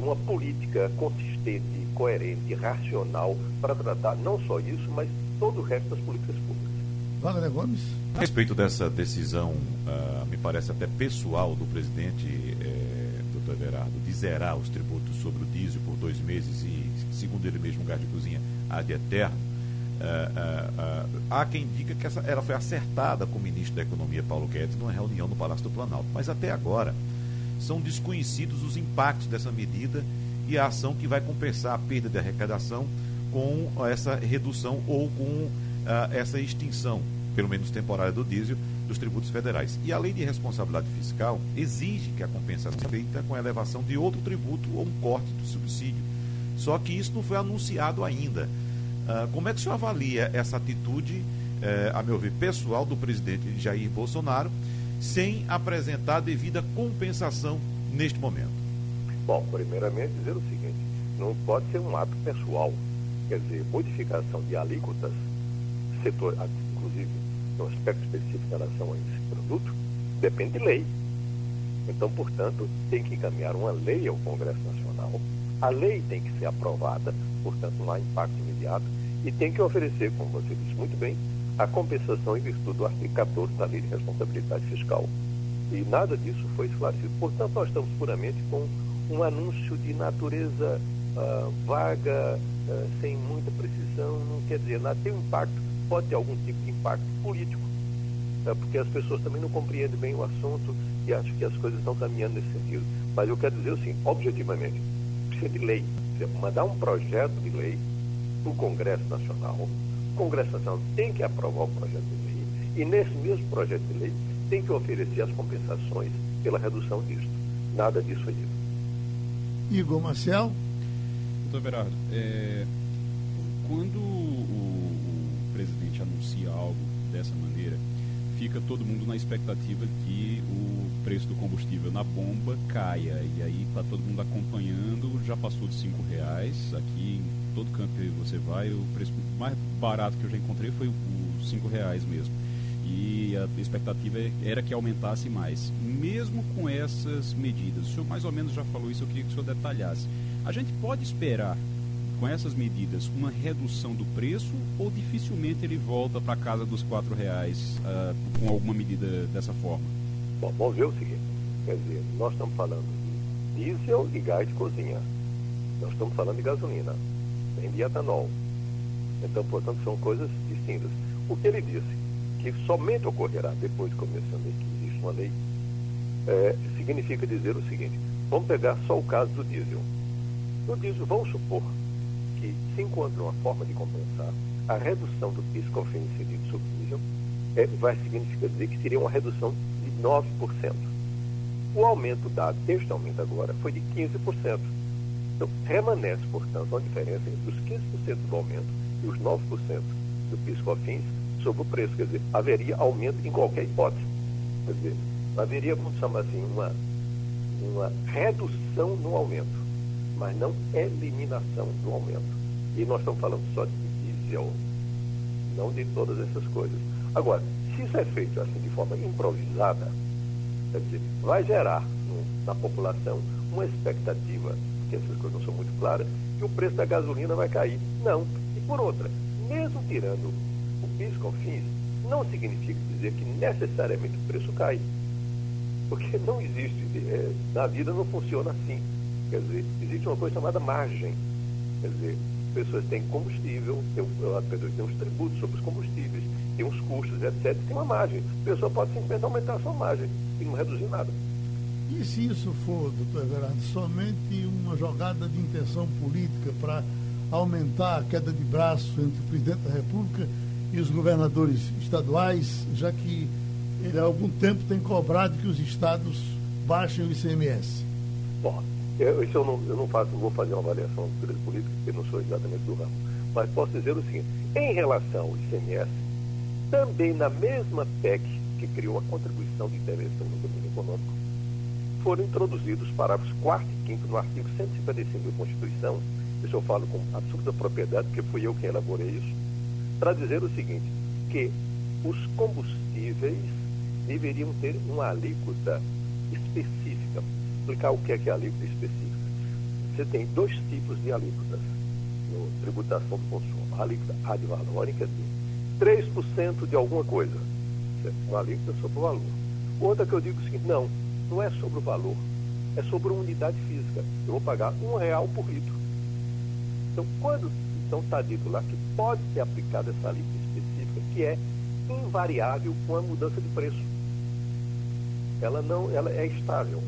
uma política consistente, coerente, racional para tratar não só isso, mas todo o resto das políticas públicas. Wagner Gomes. A respeito dessa decisão, uh, me parece até pessoal do presidente eh, doutor Everardo, de zerar os tributos sobre o diesel por dois meses e, segundo ele mesmo, o gás de cozinha há de eterno, uh, uh, há quem diga que essa, ela foi acertada com o ministro da Economia, Paulo Guedes, numa reunião no Palácio do Planalto. Mas até agora, são desconhecidos os impactos dessa medida e a ação que vai compensar a perda de arrecadação com essa redução ou com uh, essa extinção, pelo menos temporária, do diesel dos tributos federais. E a lei de responsabilidade fiscal exige que a compensação seja feita com a elevação de outro tributo ou um corte do subsídio. Só que isso não foi anunciado ainda. Uh, como é que o senhor avalia essa atitude, uh, a meu ver, pessoal do presidente Jair Bolsonaro? Sem apresentar devida compensação neste momento? Bom, primeiramente dizer o seguinte, não pode ser um ato pessoal, quer dizer, modificação de alíquotas, setor, inclusive no aspecto específico em relação a esse produto, depende de lei. Então, portanto, tem que encaminhar uma lei ao Congresso Nacional, a lei tem que ser aprovada, portanto não há impacto imediato, e tem que oferecer, como você disse muito bem, a compensação em virtude do artigo 14 da Lei de Responsabilidade Fiscal. E nada disso foi esclarecido. Portanto, nós estamos puramente com um anúncio de natureza uh, vaga, uh, sem muita precisão, não quer dizer nada. Tem um impacto, pode ter algum tipo de impacto político, uh, porque as pessoas também não compreendem bem o assunto e acham que as coisas estão caminhando nesse sentido. Mas eu quero dizer assim, objetivamente, precisa de lei. Precisa mandar um projeto de lei para o Congresso Nacional, Congresso Nacional tem que aprovar o projeto de lei e nesse mesmo projeto de lei tem que oferecer as compensações pela redução disso. Nada disso foi dito. Igor Marcel. Doutor Berardo, é, quando o, o presidente anuncia algo dessa maneira, fica todo mundo na expectativa que o preço do combustível na bomba caia. E aí está todo mundo acompanhando, já passou de cinco reais. Aqui em todo canto que você vai, o preço mais barato que eu já encontrei foi os cinco reais mesmo. E a expectativa era que aumentasse mais. Mesmo com essas medidas, o senhor mais ou menos já falou isso, eu queria que o senhor detalhasse. A gente pode esperar com essas medidas uma redução do preço ou dificilmente ele volta para casa dos quatro reais uh, com alguma medida dessa forma? Bom, vamos ver o seguinte, quer dizer, nós estamos falando de diesel e gás de cozinha, nós estamos falando de gasolina, nem de etanol. Então, portanto, são coisas distintas. O que ele disse, que somente ocorrerá depois de começando que existe uma lei, é, significa dizer o seguinte, vamos pegar só o caso do diesel. No diesel, vamos supor que se encontra uma forma de compensar a redução do PIS/COFINS incidido sobre o diesel, é, vai significar dizer que seria uma redução de 9%. O aumento dado, este aumento agora, foi de 15%. Então, permanece, portanto, uma diferença entre os 15% do aumento e os 9% do PIS/COFINS sobre o preço. Quer dizer, haveria aumento em qualquer hipótese. Quer dizer, haveria, vamos chamar assim, uma, uma redução no aumento mas não eliminação do aumento. E nós estamos falando só de diesel, não de todas essas coisas. Agora, se isso é feito assim de forma improvisada, quer dizer, vai gerar na população uma expectativa, que essas coisas não são muito claras, que o preço da gasolina vai cair. Não. E por outra, mesmo tirando o PIS não significa dizer que necessariamente o preço cai. Porque não existe, é, na vida não funciona assim. Quer dizer, existe uma coisa chamada margem. Quer dizer, as pessoas têm combustível, tem, as pessoas têm os tributos sobre os combustíveis, tem os custos, etc. Tem uma margem. A pessoa pode simplesmente aumentar a sua margem e não reduzir nada. E se isso for, doutor Everardo, somente uma jogada de intenção política para aumentar a queda de braço entre o presidente da República e os governadores estaduais, já que ele há algum tempo tem cobrado que os estados baixem o ICMS? Bom, eu, isso eu não, eu não faço, vou fazer uma avaliação de política, porque não sou exatamente do ramo. Mas posso dizer o seguinte, em relação ao ICMS, também na mesma PEC que criou a contribuição de intervenção no domínio econômico, foram introduzidos parágrafos 4 e 5 no artigo 155 da Constituição, isso eu falo com absoluta propriedade, porque fui eu quem elaborei isso, para dizer o seguinte, que os combustíveis deveriam ter uma alíquota específica explicar o que é, que é alíquota específica. Você tem dois tipos de alíquotas no tributação do consumo. A alíquota ad valorem, quer dizer, 3% de alguma coisa. Uma alíquota sobre o valor. Outra que eu digo o seguinte, não, não é sobre o valor, é sobre uma unidade física. Eu vou pagar um real por litro. Então, quando então está dito lá que pode ser aplicada essa alíquota específica, que é invariável com a mudança de preço. Ela não, ela é estável.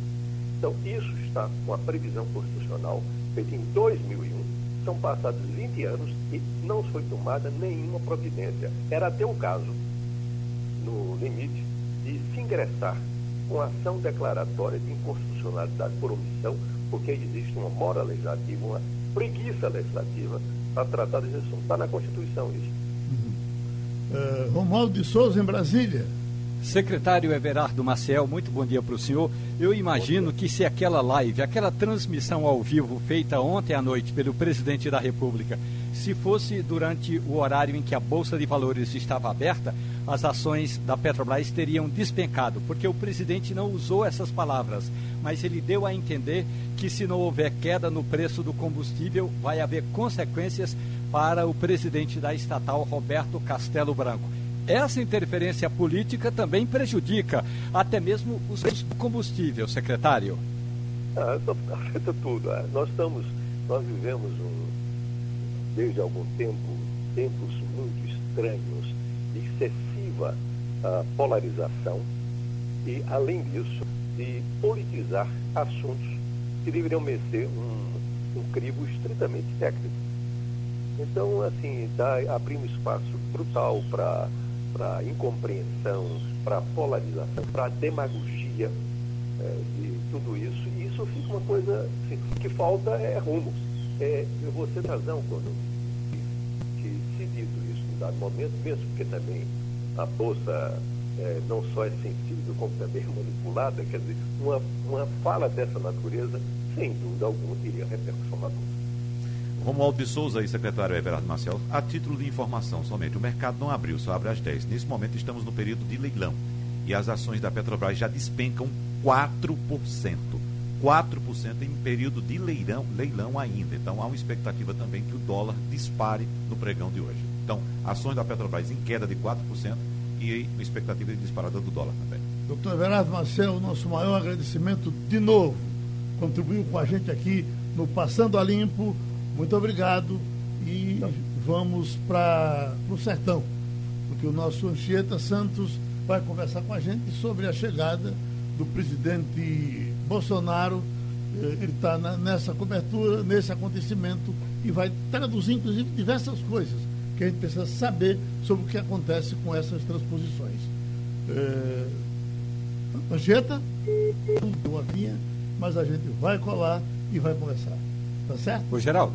Então, isso está com a previsão constitucional feita em 2001. São passados 20 anos e não foi tomada nenhuma providência. Era até o caso, no limite, de se ingressar com ação declaratória de inconstitucionalidade por omissão, porque existe uma mora legislativa, uma preguiça legislativa para tratar desse assunto. Está na Constituição isso. Uhum. Uh, Romualdo de Souza, em Brasília. Secretário Everardo Maciel, muito bom dia para o senhor. Eu imagino que se aquela live, aquela transmissão ao vivo feita ontem à noite pelo presidente da República, se fosse durante o horário em que a Bolsa de Valores estava aberta, as ações da Petrobras teriam despencado, porque o presidente não usou essas palavras, mas ele deu a entender que se não houver queda no preço do combustível, vai haver consequências para o presidente da estatal, Roberto Castelo Branco essa interferência política também prejudica até mesmo os preços do combustível, secretário. Ah, afeta tudo. Ah, nós estamos, nós vivemos um, desde algum tempo tempos muito estranhos de excessiva ah, polarização e, além disso, de politizar assuntos que deveriam merecer um, um crivo estritamente técnico. Então, assim, dá, abrir um espaço brutal para para incompreensão, para polarização, para demagogia é, de tudo isso. E isso fica uma coisa assim, que falta é rumo. É, você tem razão quando que, se dito isso em dado momento, mesmo porque também a Bolsa é, não só é sensível, como também é manipulada, quer dizer, uma, uma fala dessa natureza, sem dúvida alguma, teria repercussão na Bolsa. Romualdo de Souza e secretário Everardo Marcel, a título de informação somente, o mercado não abriu, só abre às 10. Nesse momento estamos no período de leilão e as ações da Petrobras já despencam 4%. 4% em período de leilão, leilão ainda. Então há uma expectativa também que o dólar dispare no pregão de hoje. Então, ações da Petrobras em queda de 4% e uma expectativa de disparada do dólar também. Doutor Everardo Marcel, nosso maior agradecimento de novo. Contribuiu com a gente aqui no Passando a Limpo muito obrigado e vamos para o sertão, porque o nosso Anchieta Santos vai conversar com a gente sobre a chegada do presidente Bolsonaro. Eh, ele está nessa cobertura, nesse acontecimento e vai traduzir, inclusive, diversas coisas que a gente precisa saber sobre o que acontece com essas transposições. É... Anchieta, uma vinha, mas a gente vai colar e vai conversar. Tá certo? Ô, Geraldo.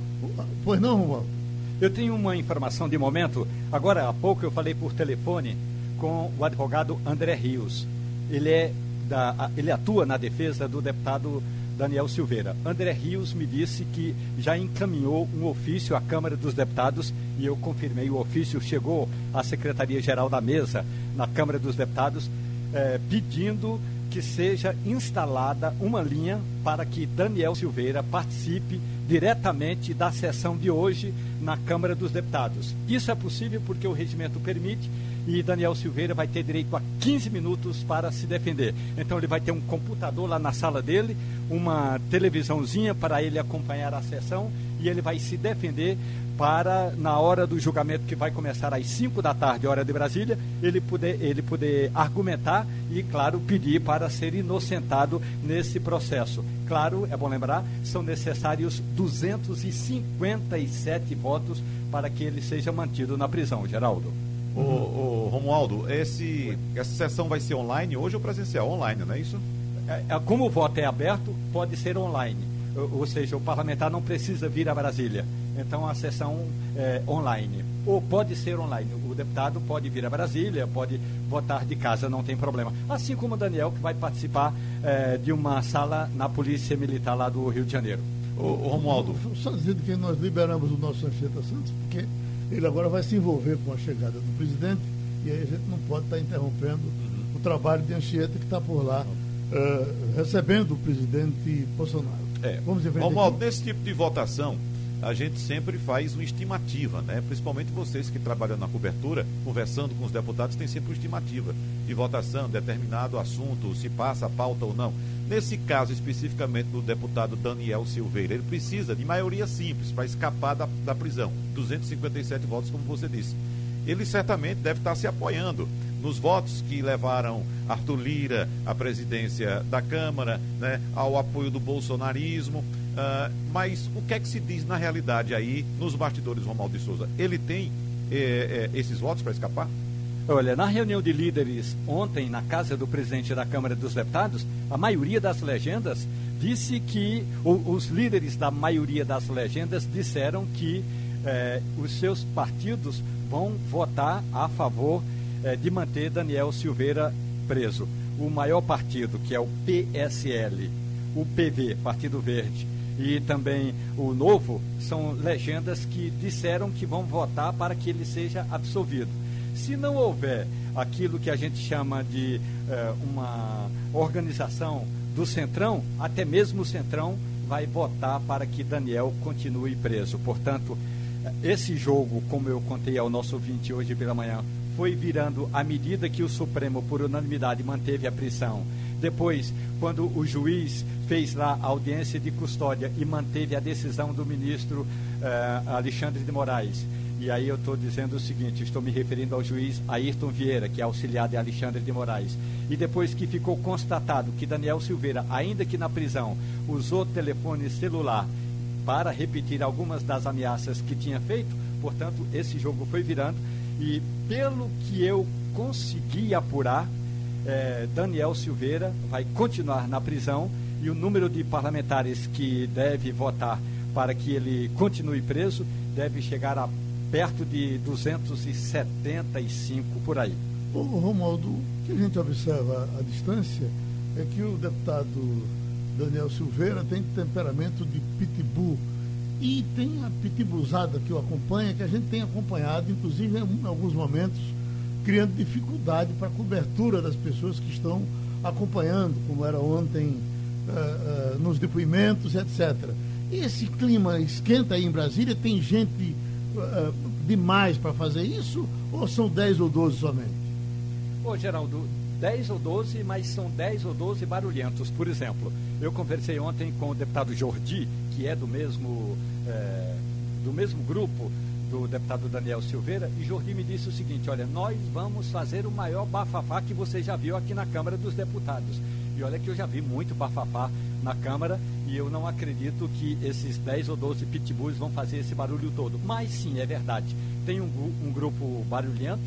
Pois não, Romualdo? Eu tenho uma informação de momento. Agora há pouco eu falei por telefone com o advogado André Rios. Ele, é da, ele atua na defesa do deputado Daniel Silveira. André Rios me disse que já encaminhou um ofício à Câmara dos Deputados e eu confirmei. O ofício chegou à Secretaria-Geral da Mesa, na Câmara dos Deputados, eh, pedindo que seja instalada uma linha para que Daniel Silveira participe diretamente da sessão de hoje na Câmara dos Deputados. Isso é possível porque o regimento permite e Daniel Silveira vai ter direito a 15 minutos para se defender. Então ele vai ter um computador lá na sala dele, uma televisãozinha para ele acompanhar a sessão e ele vai se defender para, na hora do julgamento que vai começar às 5 da tarde, hora de Brasília, ele poder, ele poder argumentar e, claro, pedir para ser inocentado nesse processo. Claro, é bom lembrar, são necessários 257 votos para que ele seja mantido na prisão, Geraldo. Ô, ô Romualdo, esse, essa sessão vai ser online hoje ou presencial? Online, não é isso? É, é como o voto é aberto, pode ser online. Ou, seja, o parlamentar não precisa vir a Brasília então a sessão é, online. Ou pode ser online. O deputado pode vir a Brasília, pode votar de casa, não tem problema. Assim como o Daniel, que vai participar é, de uma sala na Polícia Militar lá do Rio de Janeiro. O, o Romualdo. Só dizendo que nós liberamos o nosso Anchieta Santos, porque ele agora vai se envolver com a chegada do presidente e aí a gente não pode estar interrompendo uhum. o trabalho de Anchieta que está por lá, uh, recebendo o presidente Bolsonaro. É. Vamos frente. Romualdo, nesse tipo de votação, a gente sempre faz uma estimativa, né? Principalmente vocês que trabalham na cobertura, conversando com os deputados, tem sempre uma estimativa de votação, determinado assunto, se passa a pauta ou não. Nesse caso especificamente do deputado Daniel Silveira, ele precisa de maioria simples para escapar da, da prisão, 257 votos, como você disse. Ele certamente deve estar se apoiando nos votos que levaram Arthur Lira à presidência da Câmara, né, ao apoio do bolsonarismo. Uh, mas o que é que se diz na realidade aí nos bastidores Romualdo de Souza? Ele tem eh, eh, esses votos para escapar? Olha, na reunião de líderes ontem na casa do presidente da Câmara dos Deputados, a maioria das legendas disse que os líderes da maioria das legendas disseram que eh, os seus partidos vão votar a favor eh, de manter Daniel Silveira preso. O maior partido, que é o PSL, o PV, Partido Verde, e também o Novo são legendas que disseram que vão votar para que ele seja absolvido. Se não houver aquilo que a gente chama de eh, uma organização do Centrão, até mesmo o Centrão vai votar para que Daniel continue preso. Portanto, esse jogo, como eu contei ao nosso ouvinte hoje pela manhã, foi virando à medida que o Supremo, por unanimidade, manteve a prisão. Depois, quando o juiz fez lá a audiência de custódia e manteve a decisão do ministro uh, Alexandre de Moraes. E aí eu estou dizendo o seguinte, estou me referindo ao juiz Ayrton Vieira, que é auxiliar de Alexandre de Moraes. E depois que ficou constatado que Daniel Silveira, ainda que na prisão, usou telefone celular para repetir algumas das ameaças que tinha feito, portanto, esse jogo foi virando. E pelo que eu conseguir apurar, é, Daniel Silveira vai continuar na prisão e o número de parlamentares que deve votar para que ele continue preso deve chegar a perto de 275 por aí. Romualdo, o que a gente observa à distância é que o deputado Daniel Silveira tem temperamento de pitbull e tem a pitbullzada que o acompanha, que a gente tem acompanhado, inclusive em alguns momentos, criando dificuldade para a cobertura das pessoas que estão acompanhando, como era ontem uh, uh, nos depoimentos, etc. E esse clima esquenta aí em Brasília? Tem gente uh, demais para fazer isso? Ou são 10 ou 12 somente? Ô, Geraldo, 10 ou 12, mas são 10 ou 12 barulhentos. Por exemplo, eu conversei ontem com o deputado Jordi, que é do mesmo, é, do mesmo grupo do deputado Daniel Silveira, e Jordi me disse o seguinte: olha, nós vamos fazer o maior bafafá que você já viu aqui na Câmara dos Deputados. E olha que eu já vi muito bafafá na Câmara e eu não acredito que esses 10 ou 12 pitbulls vão fazer esse barulho todo. Mas sim, é verdade. Tem um, um grupo barulhento,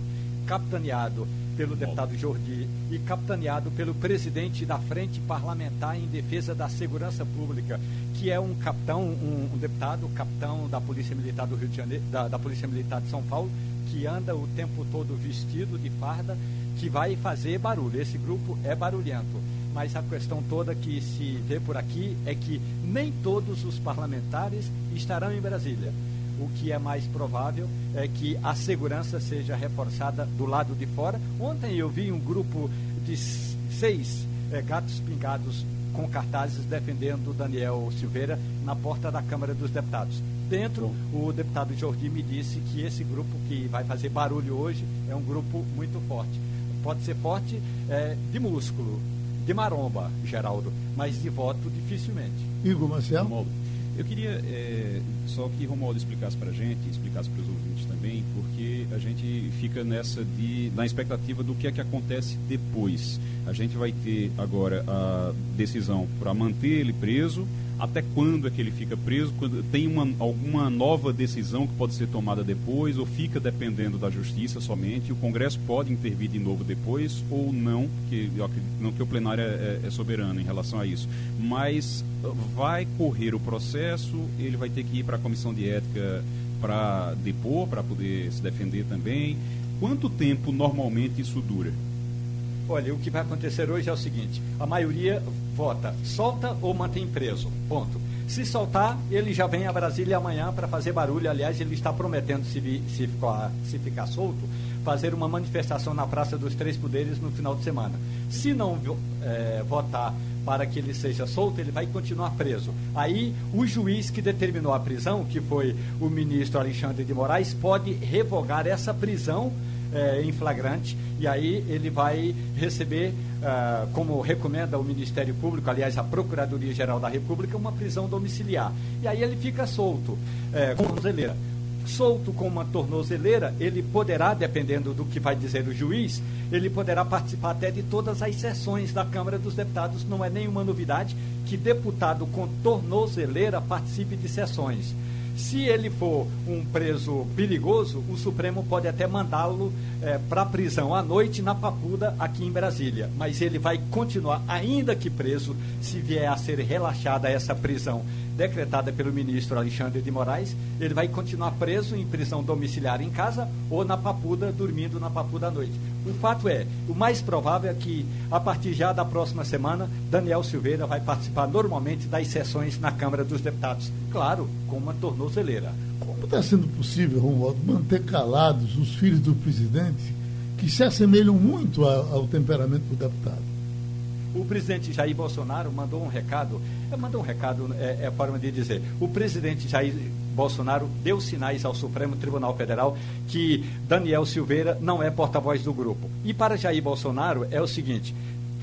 capitaneado pelo deputado Jordi e capitaneado pelo presidente da Frente Parlamentar em Defesa da Segurança Pública, que é um capitão, um, um deputado, capitão da Polícia Militar do Rio de Janeiro, da, da Polícia Militar de São Paulo, que anda o tempo todo vestido de farda, que vai fazer barulho. Esse grupo é barulhento mas a questão toda que se vê por aqui é que nem todos os parlamentares estarão em Brasília. O que é mais provável é que a segurança seja reforçada do lado de fora. Ontem eu vi um grupo de seis é, gatos pingados com cartazes defendendo Daniel Silveira na porta da Câmara dos Deputados. Dentro, o deputado Jordi me disse que esse grupo que vai fazer barulho hoje é um grupo muito forte. Pode ser forte é, de músculo, de maromba, Geraldo, mas de voto dificilmente. Igor Marcelo? Eu queria é, só que Romualdo explicasse para a gente, explicasse para os ouvintes também, porque a gente fica nessa de, na expectativa do que é que acontece depois. A gente vai ter agora a decisão para manter ele preso, até quando é que ele fica preso, quando tem uma, alguma nova decisão que pode ser tomada depois, ou fica dependendo da justiça somente, o Congresso pode intervir de novo depois, ou não, que não que o plenário é, é, é soberano em relação a isso. Mas vai correr o processo, ele vai ter que ir para a comissão de ética para depor, para poder se defender também. Quanto tempo normalmente isso dura? Olha, o que vai acontecer hoje é o seguinte: a maioria vota, solta ou mantém preso. Ponto. Se soltar, ele já vem a Brasília amanhã para fazer barulho. Aliás, ele está prometendo, se, se, ficar, se ficar solto, fazer uma manifestação na Praça dos Três Poderes no final de semana. Se não é, votar para que ele seja solto, ele vai continuar preso. Aí, o juiz que determinou a prisão, que foi o ministro Alexandre de Moraes, pode revogar essa prisão é, em flagrante e aí ele vai receber, uh, como recomenda o Ministério Público, aliás, a Procuradoria-Geral da República, uma prisão domiciliar. E aí ele fica solto, é, com tornozeleira. Solto com uma tornozeleira, ele poderá, dependendo do que vai dizer o juiz, ele poderá participar até de todas as sessões da Câmara dos Deputados. Não é nenhuma novidade que deputado com tornozeleira participe de sessões. Se ele for um preso perigoso, o Supremo pode até mandá-lo é, para a prisão à noite na Papuda, aqui em Brasília. Mas ele vai continuar, ainda que preso, se vier a ser relaxada essa prisão decretada pelo ministro Alexandre de Moraes, ele vai continuar preso em prisão domiciliar em casa ou na Papuda, dormindo na Papuda à noite. O fato é, o mais provável é que, a partir já da próxima semana, Daniel Silveira vai participar normalmente das sessões na Câmara dos Deputados. Claro, com uma tornozeleira. Como está sendo possível, Romualdo, manter calados os filhos do presidente que se assemelham muito ao, temperamento do deputado? O presidente Jair Bolsonaro mandou um recado, é, mandou um recado, é, é forma de dizer. O presidente Jair Bolsonaro deu sinais ao Supremo Tribunal Federal que Daniel Silveira não é porta-voz do grupo. E para Jair Bolsonaro é o seguinte: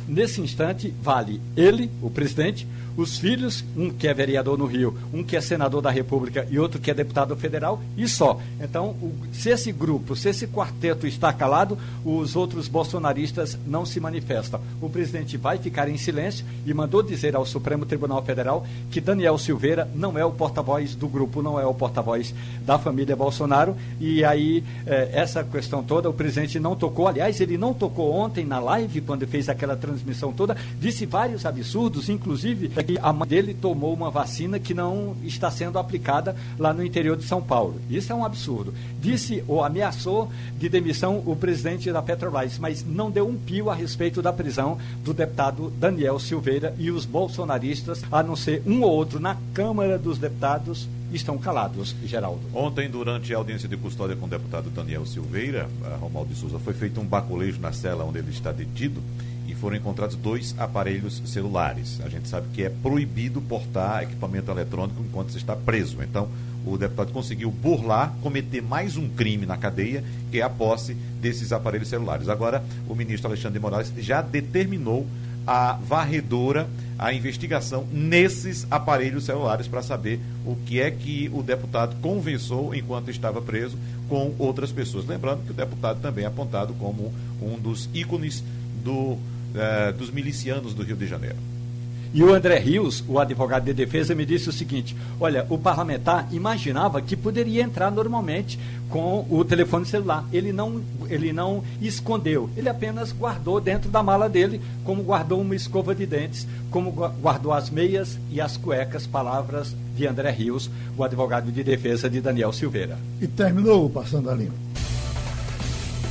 nesse instante, vale ele, o presidente, os filhos, um que é vereador no Rio, um que é senador da República e outro que é deputado federal, e só. Então, o, se esse grupo, se esse quarteto está calado, os outros bolsonaristas não se manifestam. O presidente vai ficar em silêncio e mandou dizer ao Supremo Tribunal Federal que Daniel Silveira não é o porta-voz do grupo, não é o porta-voz da família Bolsonaro. E aí, eh, essa questão toda, o presidente não tocou. Aliás, ele não tocou ontem na live, quando fez aquela transmissão toda, disse vários absurdos, inclusive que a mãe dele tomou uma vacina que não está sendo aplicada lá no interior de São Paulo. Isso é um absurdo. Disse ou ameaçou de demissão o presidente da Petrobras, mas não deu um pio a respeito da prisão do deputado Daniel Silveira e os bolsonaristas, a não ser um ou outro na Câmara dos Deputados, estão calados, Geraldo. Ontem, durante a audiência de custódia com o deputado Daniel Silveira, Romaldo de Souza, foi feito um baculejo na cela onde ele está detido e foram encontrados dois aparelhos celulares. A gente sabe que é proibido portar equipamento eletrônico enquanto você está preso. Então, o deputado conseguiu burlar, cometer mais um crime na cadeia, que é a posse desses aparelhos celulares. Agora, o ministro Alexandre de Moraes já determinou a varredora, a investigação nesses aparelhos celulares para saber o que é que o deputado conversou enquanto estava preso com outras pessoas. Lembrando que o deputado também é apontado como um dos ícones do, eh, dos milicianos do Rio de Janeiro. E o André Rios, o advogado de defesa, me disse o seguinte: olha, o parlamentar imaginava que poderia entrar normalmente com o telefone celular. Ele não, ele não escondeu, ele apenas guardou dentro da mala dele, como guardou uma escova de dentes, como guardou as meias e as cuecas, palavras de André Rios, o advogado de defesa de Daniel Silveira. E terminou Passando a Limpo.